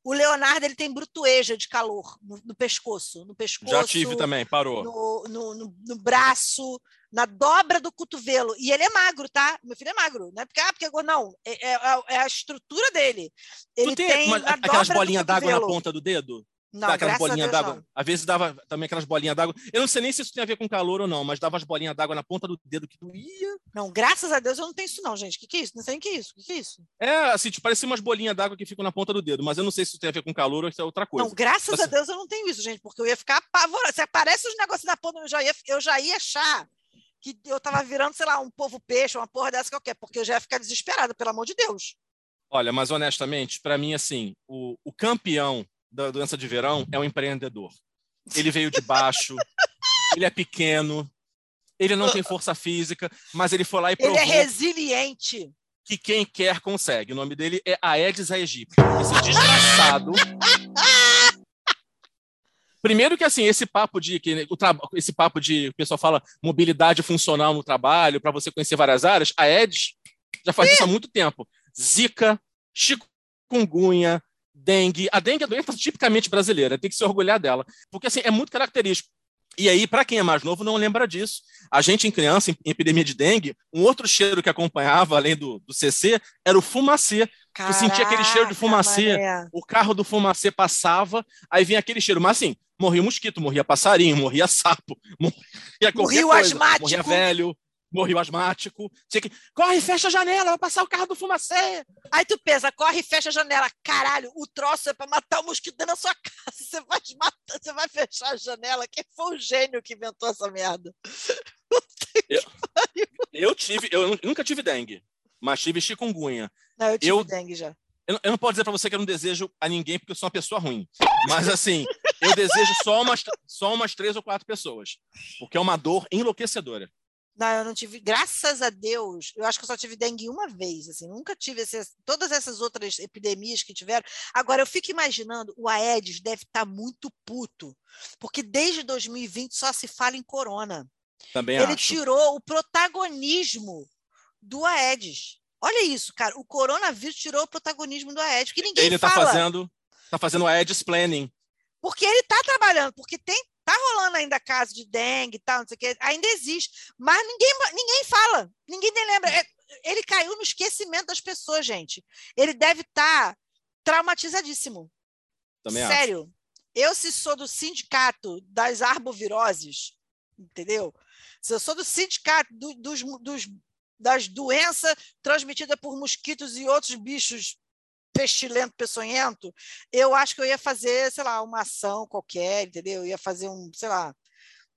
[SPEAKER 1] O Leonardo ele tem brutueja de calor no, no pescoço. No pescoço.
[SPEAKER 3] Já tive também, parou.
[SPEAKER 1] No, no- no braço, na dobra do cotovelo. E ele é magro, tá? Meu filho é magro. Não é porque, ah, porque não. É, é- é a estrutura dele. Ele
[SPEAKER 3] tu tem,
[SPEAKER 1] tem
[SPEAKER 3] uma-
[SPEAKER 1] na
[SPEAKER 3] aquelas bolinhas d'água na ponta do dedo?
[SPEAKER 1] Não,
[SPEAKER 3] aquelas bolinhas d'água. Às vezes dava também aquelas bolinhas d'água. Eu não sei nem se isso tem a ver com calor ou não, mas dava as bolinhas d'água na ponta do dedo que doía.
[SPEAKER 1] Não, graças a Deus eu não tenho isso, não, gente. O que, que é isso? Não sei o que é isso. O que, que é isso?
[SPEAKER 3] É, assim, tipo, parecia umas bolinhas d'água que ficam na ponta do dedo, mas eu não sei se isso tem a ver com calor ou se é outra coisa.
[SPEAKER 1] Não, graças
[SPEAKER 3] Assim,
[SPEAKER 1] a Deus eu não tenho isso, gente, porque eu ia ficar apavorada. Se aparece os negócios da ponta, eu já ia, eu já ia achar que eu tava virando, sei lá, um povo peixe, uma porra dessa qualquer, porque eu já ia ficar desesperada, pelo amor de Deus.
[SPEAKER 3] Olha, mas honestamente, para mim, assim, o, o campeão da doença de verão é o empreendedor. Ele veio de baixo, [laughs] ele é pequeno, ele não tem força física, mas ele foi lá e
[SPEAKER 1] Ele
[SPEAKER 3] provou
[SPEAKER 1] é resiliente.
[SPEAKER 3] que quem quer consegue. O nome dele é Aedes aegypti. Esse desgraçado. [laughs] Primeiro que assim, esse papo de que o tra... esse papo de o pessoal fala mobilidade funcional no trabalho para você conhecer várias áreas, a Aedes já faz isso há muito tempo. Zika, chikungunya, dengue. A dengue é doença tipicamente brasileira, tem que se orgulhar dela, porque assim é muito característico. E aí, para quem é mais novo, não lembra disso. A gente, em criança, em epidemia de dengue, um outro cheiro que acompanhava, além do, do CC, era o fumacê. Tu sentia aquele cheiro de
[SPEAKER 1] Caraca,
[SPEAKER 3] fumacê,
[SPEAKER 1] mané.
[SPEAKER 3] o carro do fumacê passava, aí vinha aquele cheiro. Mas assim, morria mosquito, morria passarinho, morria sapo, [laughs] morria qualquer
[SPEAKER 1] Morria o
[SPEAKER 3] coisa.
[SPEAKER 1] asmático.
[SPEAKER 3] Morria velho, morria o asmático. Tinha que, corre, fecha a janela, vai passar o carro do fumacê.
[SPEAKER 1] Aí tu pensa, corre e fecha a janela. Caralho, o troço é pra matar o mosquito dentro da sua [laughs] casa. Você vai, matar, você vai fechar a janela. Quem foi o gênio que inventou essa merda? [laughs]
[SPEAKER 3] Eu tive, eu nunca tive dengue, mas tive chikungunya.
[SPEAKER 1] Não, eu tive
[SPEAKER 3] Eu-
[SPEAKER 1] dengue já.
[SPEAKER 3] Eu, não- eu não posso dizer para você que eu não desejo a ninguém porque eu sou uma pessoa ruim. Mas assim, eu desejo só umas, só umas três ou quatro pessoas. Porque é uma dor enlouquecedora.
[SPEAKER 1] Não, eu não tive, graças a Deus, eu acho que eu só tive dengue uma vez, assim, nunca tive esses- todas essas outras epidemias que tiveram. Agora, eu fico imaginando, o Aedes deve estar muito puto, porque desde 2020 só se fala em corona.
[SPEAKER 3] Também
[SPEAKER 1] Ele
[SPEAKER 3] acho.
[SPEAKER 1] tirou o protagonismo do Aedes. Olha isso, cara, o coronavírus tirou o protagonismo do Aedes, que ninguém
[SPEAKER 3] Ele tá
[SPEAKER 1] fala.
[SPEAKER 3] fazendo, tá fazendo a Aedes Planning.
[SPEAKER 1] Porque ele está trabalhando, porque tem tá rolando ainda caso de dengue e tal, não sei o que, ainda existe, mas ninguém, ninguém fala, ninguém nem lembra. É, Ele caiu no esquecimento das pessoas, gente. Ele deve estar traumatizadíssimo.
[SPEAKER 3] Também acho.
[SPEAKER 1] Sério. Eu, se sou do sindicato das arboviroses, entendeu? Se eu sou do sindicato do- dos, dos- das doenças transmitidas por mosquitos e outros bichos pestilento, peçonhento, eu acho que eu ia fazer, sei lá, uma ação qualquer, entendeu? Eu ia fazer um, sei lá,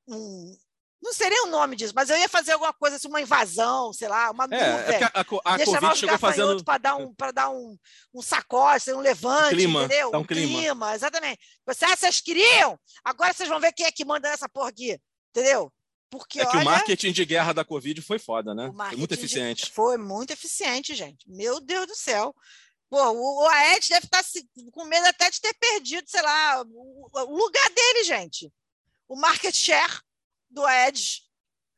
[SPEAKER 1] um. Não seria o nome disso, mas eu ia fazer alguma coisa assim, uma invasão, sei lá, uma
[SPEAKER 3] É, é
[SPEAKER 1] nuvem.
[SPEAKER 3] porque a, a, a
[SPEAKER 1] Ia chamar os
[SPEAKER 3] chegou fazendo.
[SPEAKER 1] gafanhotos para dar um, dar um, um sacode, um levante,
[SPEAKER 3] clima,
[SPEAKER 1] entendeu?
[SPEAKER 3] dá um clima.
[SPEAKER 1] exatamente. Você, ah, vocês queriam? Agora vocês vão ver quem é que manda nessa porra aqui, entendeu? Porque
[SPEAKER 3] É que
[SPEAKER 1] olha,
[SPEAKER 3] o marketing de guerra da Covid foi foda, né? Foi muito
[SPEAKER 1] marketing de-
[SPEAKER 3] eficiente.
[SPEAKER 1] Foi muito eficiente, gente. Meu Deus do céu. Pô, o, o Aedes deve estar se- com medo até de ter perdido, sei lá, o, o lugar dele, gente. O market share do Aedes.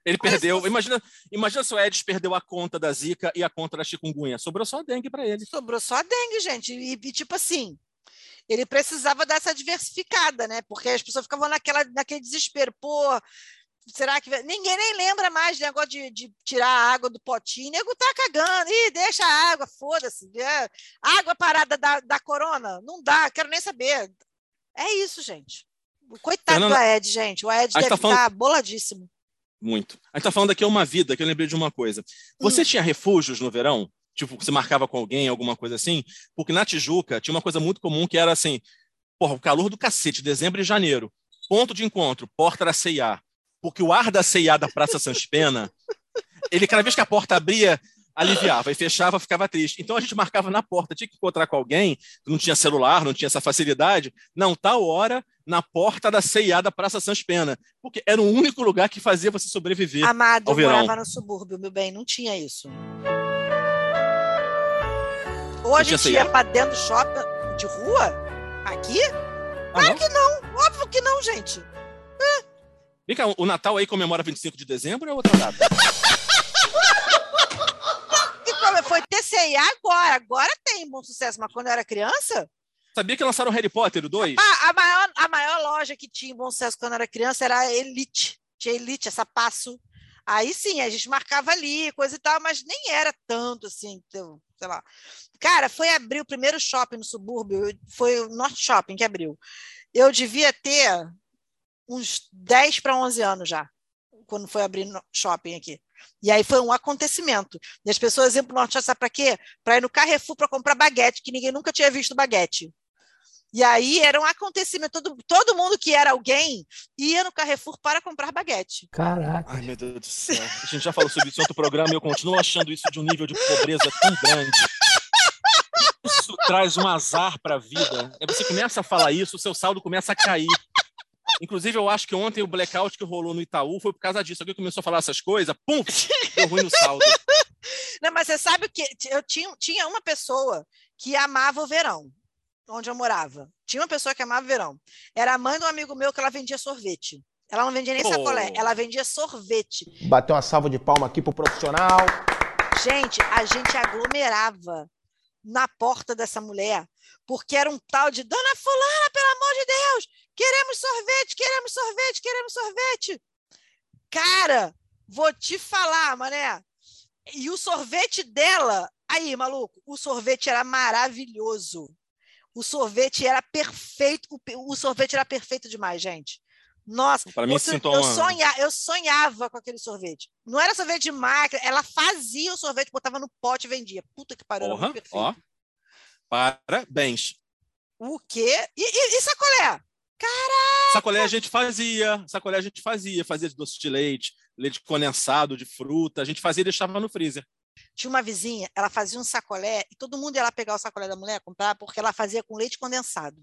[SPEAKER 3] Ele
[SPEAKER 1] Olha
[SPEAKER 3] perdeu.
[SPEAKER 1] só.
[SPEAKER 3] Imagina, imagina se o Edis perdeu a conta da Zika e a conta da chikungunya. Sobrou só a dengue para ele.
[SPEAKER 1] Sobrou só a dengue, gente. E, e, tipo assim, ele precisava dessa diversificada, né? Porque as pessoas ficavam naquela, naquele desespero. Pô, será que. Ninguém nem lembra mais do negócio de, de tirar a água do potinho. Nego tá cagando. Ih, deixa a água, foda-se. É, Água parada da, da corona? Não dá, quero nem saber. É isso, gente. Coitado
[SPEAKER 3] Fernanda,
[SPEAKER 1] do Ed, gente. O Ed
[SPEAKER 3] gente
[SPEAKER 1] deve
[SPEAKER 3] tá falando-
[SPEAKER 1] boladíssimo.
[SPEAKER 3] Muito. A gente tá falando aqui é uma vida, que eu lembrei de uma coisa. Você tinha refúgios no verão? Tipo, você marcava com alguém, alguma coisa assim? Porque na Tijuca tinha uma coisa muito comum que era assim, porra, o calor do cacete, dezembro e janeiro. Ponto de encontro, porta da C&A. Porque o ar da C&A da Praça Sans Pena, ele cada vez que a porta abria, aliviava e fechava, ficava triste. Então a gente marcava na porta, tinha que encontrar com alguém, não tinha celular, não tinha essa facilidade. Não, tal hora, na porta da C&A da Praça Sans Pena. Porque era o único lugar que fazia você sobreviver
[SPEAKER 1] Amado,
[SPEAKER 3] ao
[SPEAKER 1] eu
[SPEAKER 3] verão.
[SPEAKER 1] morava no subúrbio, meu bem, não tinha isso. Ou a gente ia para dentro do shopping de rua? Aqui?
[SPEAKER 3] Ah,
[SPEAKER 1] Claro
[SPEAKER 3] não?
[SPEAKER 1] que não, óbvio que não, gente.
[SPEAKER 3] Vem cá, o Natal aí comemora 25 de dezembro ou é outra data? [laughs]
[SPEAKER 1] Foi TCI agora, agora tem bom sucesso, mas quando eu era criança,
[SPEAKER 3] Sabia que lançaram Harry Potter, o 2?
[SPEAKER 1] ah, a, maior, a maior loja que tinha em bom sucesso quando eu era criança era a Elite. Tinha Elite, essa passo. Aí sim, a gente marcava ali, coisa e tal, mas nem era tanto assim, então, sei lá. Cara, foi abrir o primeiro shopping no subúrbio, foi o Norte Shopping que abriu. Eu devia ter uns 10 para 11 anos já, quando foi abrir no shopping aqui. E aí foi um acontecimento. E as pessoas iam para o Norte Shopping, sabe para quê? Para ir no Carrefour para comprar baguete, que ninguém nunca tinha visto baguete. E aí era um acontecimento. Todo, todo mundo que era alguém ia no Carrefour para comprar baguete.
[SPEAKER 7] Caraca.
[SPEAKER 3] Ai, meu Deus do céu. A gente já falou sobre isso em outro programa e eu continuo achando isso de um nível de pobreza tão grande. Isso traz um azar para a vida. Aí você começa a falar isso, o seu saldo começa a cair. Inclusive, eu acho que ontem o blackout que rolou no Itaú foi por causa disso. Alguém começou a falar essas coisas, pum, deu ruim no saldo. [laughs]
[SPEAKER 1] Não, mas você sabe o que? Eu tinha, tinha uma pessoa que amava o verão, onde eu morava. Tinha uma pessoa que amava o verão. Era a mãe de um amigo meu que ela vendia sorvete. Ela não vendia nem
[SPEAKER 5] Oh.
[SPEAKER 1] sacolé, ela vendia sorvete.
[SPEAKER 5] Bateu uma salva de palma aqui pro profissional.
[SPEAKER 1] Gente, a gente aglomerava na porta dessa mulher, porque era um tal de Dona Fulana, pelo amor de Deus, queremos sorvete, queremos sorvete, queremos sorvete. Cara, vou te falar, mané. E o sorvete dela, aí, maluco, o sorvete era maravilhoso. O sorvete era perfeito, o sorvete era perfeito demais, gente. Nossa,
[SPEAKER 3] Pra mim,
[SPEAKER 1] eu,
[SPEAKER 3] uma-
[SPEAKER 1] sonha, eu sonhava com aquele sorvete. Não era sorvete de máquina, ela fazia o sorvete, botava no pote e vendia. Puta que pariu, era
[SPEAKER 3] Porra,
[SPEAKER 1] muito perfeito.
[SPEAKER 3] ó. Parabéns.
[SPEAKER 1] O quê? E, e, e sacolé?
[SPEAKER 3] Sacolé a gente fazia, sacolé a gente fazia, fazia de doce de leite, leite condensado, de fruta, a gente fazia e deixava no freezer.
[SPEAKER 1] Tinha uma vizinha, ela fazia um sacolé e todo mundo ia lá pegar o sacolé da mulher, comprar, porque ela fazia com leite condensado.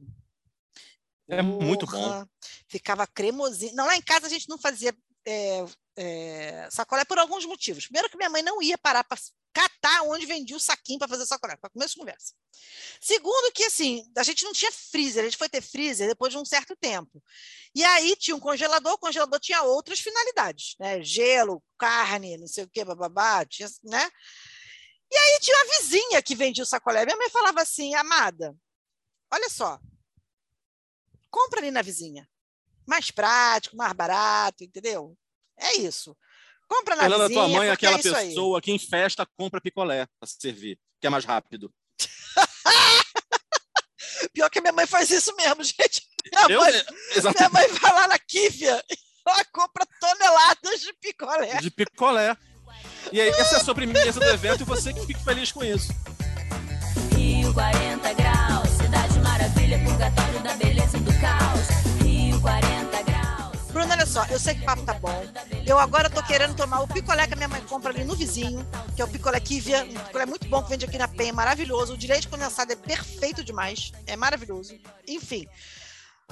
[SPEAKER 3] É muito bom.
[SPEAKER 1] Porra, Ficava cremosinho. Não, lá em casa a gente não fazia é, é, sacolé por alguns motivos. Primeiro, que minha mãe não ia parar para catar onde vendia o saquinho para fazer sacolé, para começo de conversa. Segundo, que assim, a gente não tinha freezer, a gente foi ter freezer depois de um certo tempo. E aí tinha um congelador, o congelador tinha outras finalidades, né? Gelo, carne, não sei o que, bababá, tinha, né? E aí tinha uma vizinha que vendia o sacolé. Minha mãe falava assim, amada, olha só, compra ali na vizinha. Mais prático, mais barato, entendeu? É isso. Compra na
[SPEAKER 3] Fernanda,
[SPEAKER 1] vizinha,
[SPEAKER 3] tua mãe é aquela
[SPEAKER 1] isso aí.
[SPEAKER 3] pessoa que em festa compra picolé para servir, que é mais rápido. [laughs]
[SPEAKER 1] Pior que minha mãe faz isso mesmo, [laughs] gente. Minha,
[SPEAKER 3] Eu-
[SPEAKER 1] mãe, minha mãe vai lá na Kívia, [laughs] ela compra toneladas de picolé.
[SPEAKER 3] De picolé. E aí, essa é a sobremesa do evento e você que fique feliz com isso.
[SPEAKER 8] Rio 40 graus, cidade maravilha, purgatório da beleza e do caos. Rio 40
[SPEAKER 1] Bruno, olha só, eu sei que o papo tá bom. Eu agora tô querendo tomar o picolé que a minha mãe compra ali no vizinho, que é o picolé Kívia, um picolé muito bom que vende aqui na Penha, maravilhoso. O direito condensado é perfeito demais, é maravilhoso. Enfim.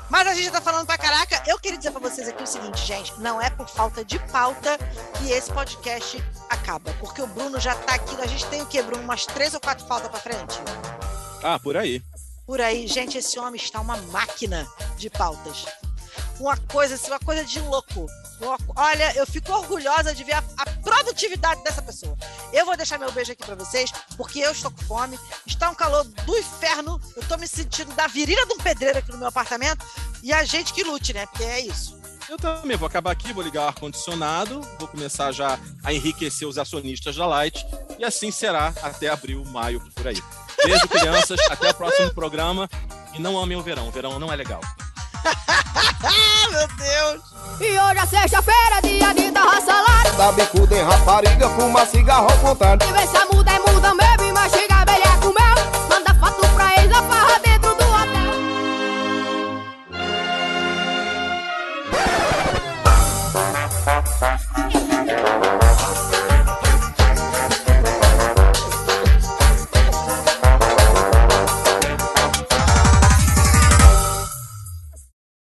[SPEAKER 1] Mas a gente já tá falando pra caraca. Eu queria dizer pra vocês aqui o seguinte, gente, não é por falta de pauta que esse podcast acaba, porque o Bruno já tá aqui, a gente tem o quê, Bruno? Umas três ou quatro pautas pra frente?
[SPEAKER 3] Ah, por aí.
[SPEAKER 1] por aí. Gente, esse homem está uma máquina de pautas. Uma coisa, assim, uma coisa de louco. Olha, eu fico orgulhosa de ver a, a produtividade dessa pessoa. Eu vou deixar meu beijo aqui para vocês, porque eu estou com fome. Está um calor do inferno. Eu estou me sentindo da virilha de um pedreiro aqui no meu apartamento. E a gente que lute, né? Porque é isso.
[SPEAKER 3] Eu também vou acabar aqui, vou ligar o ar-condicionado, vou começar já a enriquecer os acionistas da Light, e assim será até abril, maio, por aí. Beijo, crianças, até o próximo programa. E não amem o verão, o verão não é legal. [laughs]
[SPEAKER 1] Meu Deus!
[SPEAKER 2] E hoje é sexta-feira, dia de dar salário.
[SPEAKER 9] Da bicuda em rapariga, fuma cigarro ao contrário.
[SPEAKER 2] E vê se a muda é muda mesmo, e mastiga